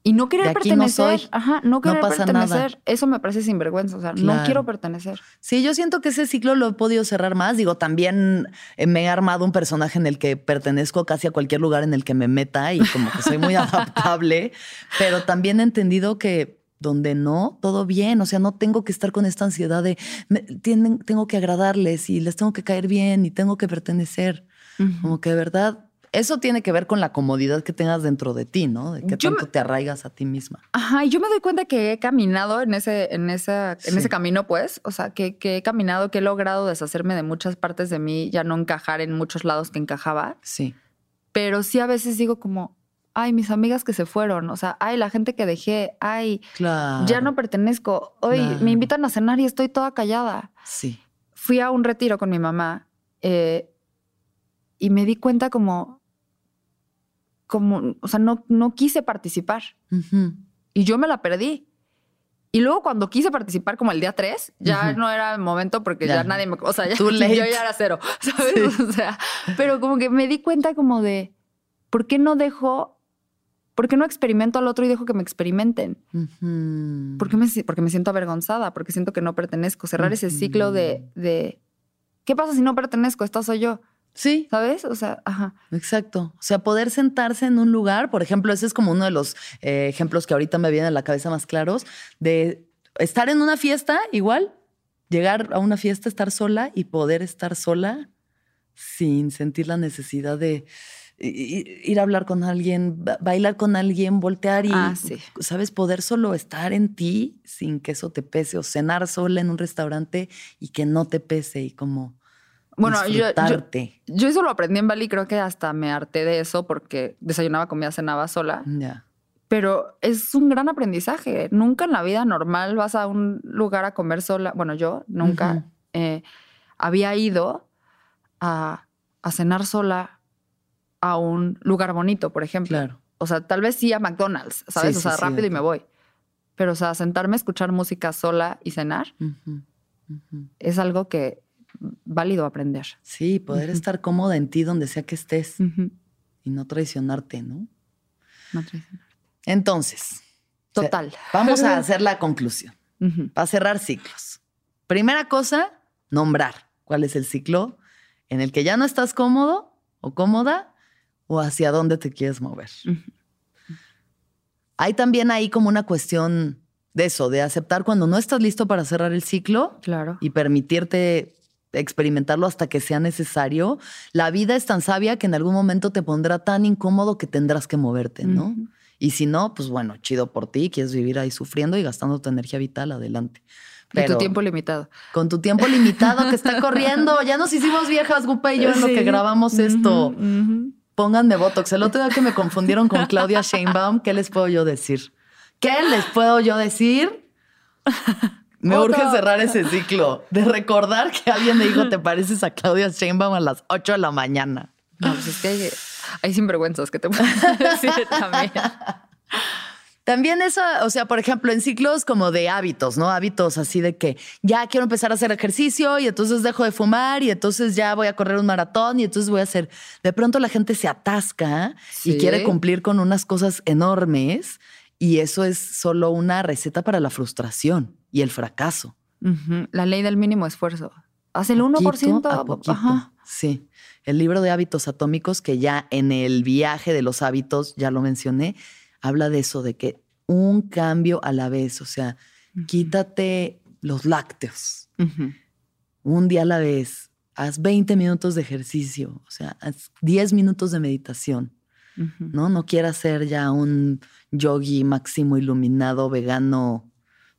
Y no querer De aquí no pertenecer. soy. Ajá, no querer pasa nada. pertenecer. Eso me parece sinvergüenza. O sea, no quiero pertenecer. Sí, yo siento que ese ciclo lo he podido cerrar más. Digo, también eh, me he armado un personaje en el que pertenezco casi a cualquier lugar en el que me meta y como que soy muy adaptable, pero también he entendido que donde no, todo bien. O sea, no tengo que estar con esta ansiedad de me- tienen, tengo que agradarles y les tengo que caer bien y tengo que pertenecer. Como que de verdad, eso tiene que ver con la comodidad que tengas dentro de ti, ¿no? De que Yo tanto me- te arraigas a ti misma. Ajá, y yo me doy cuenta que he caminado en ese, en esa, en Sí. ese camino, pues. O sea, que, que he caminado, que he logrado deshacerme de muchas partes de mí, ya no encajar en muchos lados que encajaba. Sí. Pero sí a veces digo como, ay, mis amigas que se fueron. O sea, ay, la gente que dejé, ay, Claro. ya no pertenezco. Hoy Claro. me invitan a cenar y estoy toda callada. Sí. fui a un retiro con mi mamá eh, y me di cuenta como, como, o sea, no, no quise participar Ujú. y yo me la perdí. Y luego cuando quise participar como el día 3, ya Ujú. no era el momento porque ya, Ya. nadie me... O sea, ya, yo ya era cero, ¿sabes? O sea, pero como que me di cuenta como de, ¿por qué no dejo, por qué no experimento al otro y dejo que me experimenten? Ujú. ¿Por qué me, porque me siento avergonzada, porque siento que no pertenezco. Cerrar ese ciclo de, de, ¿qué pasa si no pertenezco? Esta soy yo, Sí, ¿sabes? O sea, ajá. Exacto. O sea, poder sentarse en un lugar, por ejemplo, ese es como uno de los eh, ejemplos que ahorita me vienen a la cabeza más claros, de estar en una fiesta igual, llegar a una fiesta, estar sola y poder estar sola sin sentir la necesidad de ir a hablar con alguien, ba- bailar con alguien, voltear y, Ah, sí. ¿sabes? Poder solo estar en ti sin que eso te pese o cenar sola en un restaurante y que no te pese y como Bueno, yo, yo, eso lo aprendí en Bali, creo que hasta me harté de eso porque desayunaba, comía, cenaba sola. Ya. Pero es un gran aprendizaje. Nunca en la vida normal vas a un lugar a comer sola. Bueno, yo nunca eh, había ido a, a cenar sola a un lugar bonito, por ejemplo. Claro. O sea, tal vez sí a McDonald's, ¿sabes? Sí, o sea, sí, sí, rápido y me voy. Pero, o sea, sentarme a escuchar música sola y cenar es algo que válido aprender. Sí, poder estar cómoda en ti donde sea que estés y no traicionarte, ¿no? No traicionar. Entonces, Total. vamos a hacer la conclusión. Ujú. Para cerrar ciclos. Primera cosa, nombrar cuál es el ciclo en el que ya no estás cómodo o cómoda o hacia dónde te quieres mover. Hay también ahí como una cuestión de eso, de aceptar cuando no estás listo para cerrar el ciclo Claro. y permitirte experimentarlo hasta que sea necesario. La vida es tan sabia que en algún momento te pondrá tan incómodo que tendrás que moverte, ¿no? Y si no, pues bueno, chido por ti, quieres vivir ahí sufriendo y gastando tu energía vital, adelante. Y tu tiempo limitado. con tu tiempo limitado que está corriendo, ya nos hicimos viejas, Gupa y yo, en lo que grabamos esto. Pónganme Botox. El otro día que me confundieron con Claudia Sheinbaum, ¿qué les puedo yo decir? ¿Qué les puedo yo decir? Me urge cerrar ese ciclo de recordar que alguien me dijo, te pareces a Claudia Sheinbaum a las 8 de la mañana. No, pues es que hay, hay sinvergüenzas que te decir también. También eso, o sea, por ejemplo, en ciclos como de hábitos, ¿no? Hábitos así de que ya quiero empezar a hacer ejercicio y entonces dejo de fumar y entonces ya voy a correr un maratón y entonces voy a hacer. De pronto la gente se atasca y quiere cumplir con unas cosas enormes y eso es solo una receta para la frustración y el fracaso. La ley del mínimo esfuerzo. Haz el 1%. Poquito a poquito. Ajá. Sí. El libro de hábitos atómicos, que ya en el viaje de los hábitos, ya lo mencioné, habla de eso, de que un cambio a la vez, o sea, quítate los lácteos, un día a la vez, haz 20 minutos de ejercicio, o sea, haz 10 minutos de meditación. ¿no? No quieras ser ya un yogi máximo iluminado, vegano,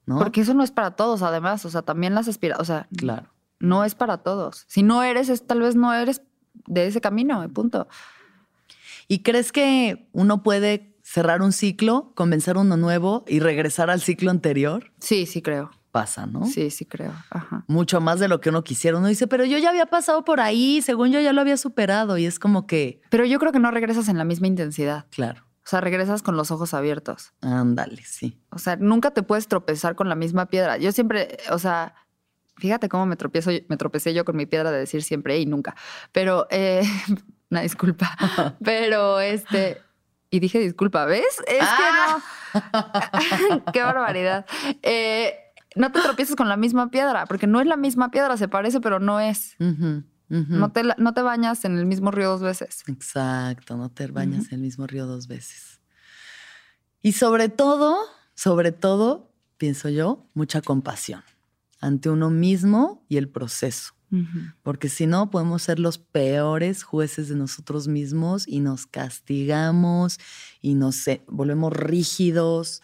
¿no? Porque eso no es para todos, además. O sea, también las aspiraciones. O sea, Claro. no es para todos. Si no eres, es- tal vez no eres de ese camino, y punto. ¿Y crees que uno puede cerrar un ciclo, comenzar uno nuevo y regresar al ciclo anterior? Sí, sí creo. Pasa, ¿no? Sí, sí creo. Ajá. Mucho más de lo que uno quisiera. Uno dice, pero yo ya había pasado por ahí, según yo ya lo había superado. Y es como que, Pero yo creo que no regresas en la misma intensidad. claro, O sea, regresas con los ojos abiertos. ándale, sí. O sea, nunca te puedes tropezar con la misma piedra. Yo siempre, o sea, fíjate cómo me tropiezo, me tropecé yo con mi piedra de decir siempre y nunca. Pero, eh, una disculpa. Pero este, y dije disculpa, ¿ves? Es que no. Qué barbaridad. Eh, no te tropieces con la misma piedra, porque no es la misma piedra, se parece, pero no es. No, te, no te bañas en el mismo río dos veces. Exacto, no te bañas en el mismo río dos veces. Y sobre todo, sobre todo, pienso yo, mucha compasión ante uno mismo y el proceso. Porque si no, podemos ser los peores jueces de nosotros mismos y nos castigamos y nos eh, volvemos rígidos.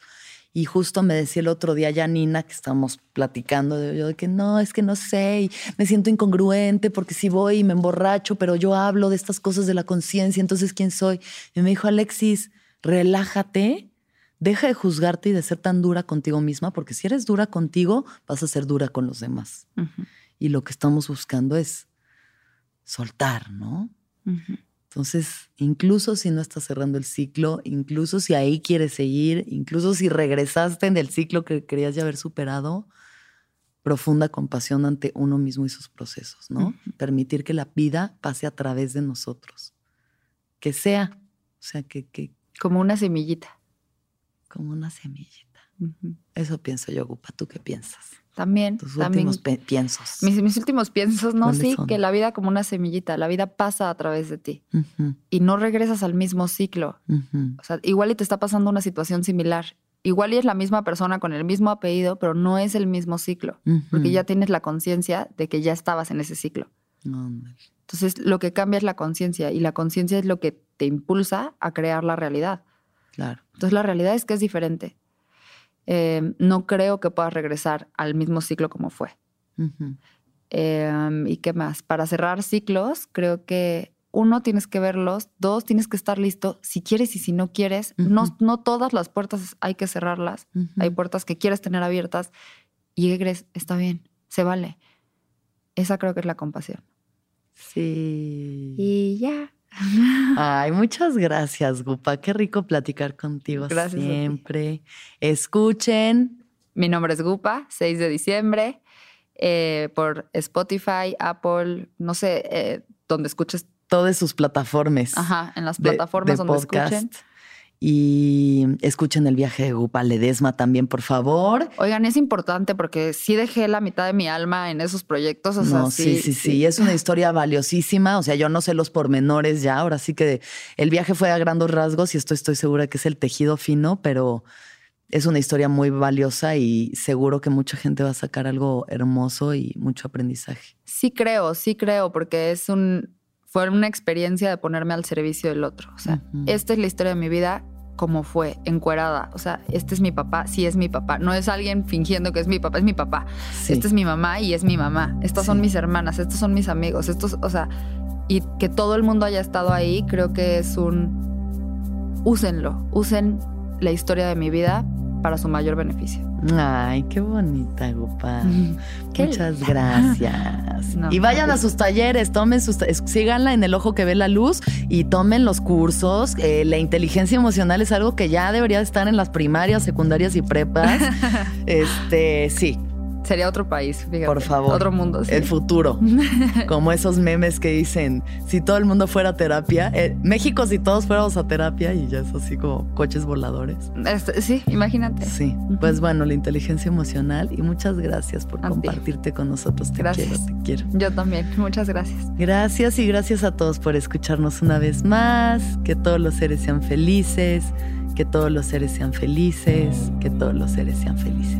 Y justo me decía el otro día Janina, que estamos platicando de, yo de que no, es que no sé, y me siento incongruente porque si voy y me emborracho, pero yo hablo de estas cosas de la conciencia, entonces ¿quién soy? Y me dijo, Alexis, relájate, deja de juzgarte y de ser tan dura contigo misma, porque si eres dura contigo, vas a ser dura con los demás. Y lo que estamos buscando es soltar, ¿no? Entonces, incluso si no estás cerrando el ciclo, incluso si ahí quieres seguir, incluso si regresaste en el ciclo que querías ya haber superado, profunda compasión ante uno mismo y sus procesos, ¿no? Permitir que la vida pase a través de nosotros. Que sea, o sea, que, que Como una semillita. como una semillita. Eso pienso yo, Gupa. ¿Tú qué piensas? También, Tus también. últimos piensos. Mis, mis últimos piensos, no, ¿Cuáles sí, son? que la vida como una semillita, la vida pasa a través de ti y no regresas al mismo ciclo. O sea, igual y te está pasando una situación similar. Igual y es la misma persona con el mismo apellido, pero no es el mismo ciclo, porque ya tienes la conciencia de que ya estabas en ese ciclo. Entonces, lo que cambia es la conciencia y la conciencia es lo que te impulsa a crear la realidad. Claro. Entonces, la realidad es que es diferente. Eh, no creo que puedas regresar al mismo ciclo como fue. Eh, ¿Y qué más? Para cerrar ciclos, creo que uno, tienes que verlos, dos, tienes que estar listo si quieres y si no quieres. no, no todas las puertas hay que cerrarlas. Hay puertas que quieres tener abiertas y ¿qué crees? Está bien, se vale. Esa creo que es la compasión. Sí. Y ya. Ay, muchas gracias, Gupa. Qué rico platicar contigo Gracias siempre. Escuchen. Mi nombre es Gupa, 6 de diciembre, eh, por Spotify, Apple, no sé, eh, donde escuches. todas sus plataformas. Ajá, en las de- plataformas de donde podcast. escuchen. Y escuchen el viaje de Gupa Ledesma también, por favor. Oigan, es importante porque sí dejé la mitad de mi alma en esos proyectos. O sea, no, sí, sí, sí, Es una historia valiosísima. O sea, yo no sé los pormenores ya. Ahora sí que el viaje fue a grandes rasgos y esto estoy segura que es el tejido fino, pero es una historia muy valiosa y seguro que mucha gente va a sacar algo hermoso y mucho aprendizaje. Sí creo, sí creo, porque es un fue una experiencia de ponerme al servicio del otro. O sea, esta es la historia de mi vida como fue, encuerada. O sea, este es mi papá, sí es mi papá. No es alguien fingiendo que es mi papá, es mi papá. Sí. Esta es mi mamá y es mi mamá. Estas son mis hermanas, estos son mis amigos. Estos, o sea, y que todo el mundo haya estado ahí, creo que es un úsenlo, usen la historia de mi vida para su mayor beneficio. Ay, qué bonita, Gupa. Qué Muchas gracias. No, y vayan a sus talleres, tomen sus, síganla en el ojo que ve la luz y tomen los cursos. Eh, la inteligencia emocional es algo que ya debería estar en las primarias, secundarias y prepas. este, sí, Sería otro país, fíjate. Por favor. Otro mundo. sí. el futuro. Como esos memes que dicen, si todo el mundo fuera a terapia, eh, México si todos fuéramos a terapia y ya es así como coches voladores. Este, sí, imagínate. Sí, pues bueno, la inteligencia emocional y muchas gracias por A ti. compartirte con nosotros. Te Gracias. quiero, te quiero. Yo también. Muchas gracias. Gracias y gracias a todos por escucharnos una vez más. Que todos los seres sean felices, que todos los seres sean felices, que todos los seres sean felices.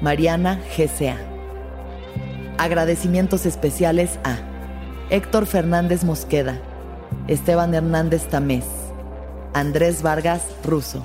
Mariana GCA. Agradecimientos especiales a Héctor Fernández Mosqueda, Esteban Hernández Tamés, Andrés Vargas Russo.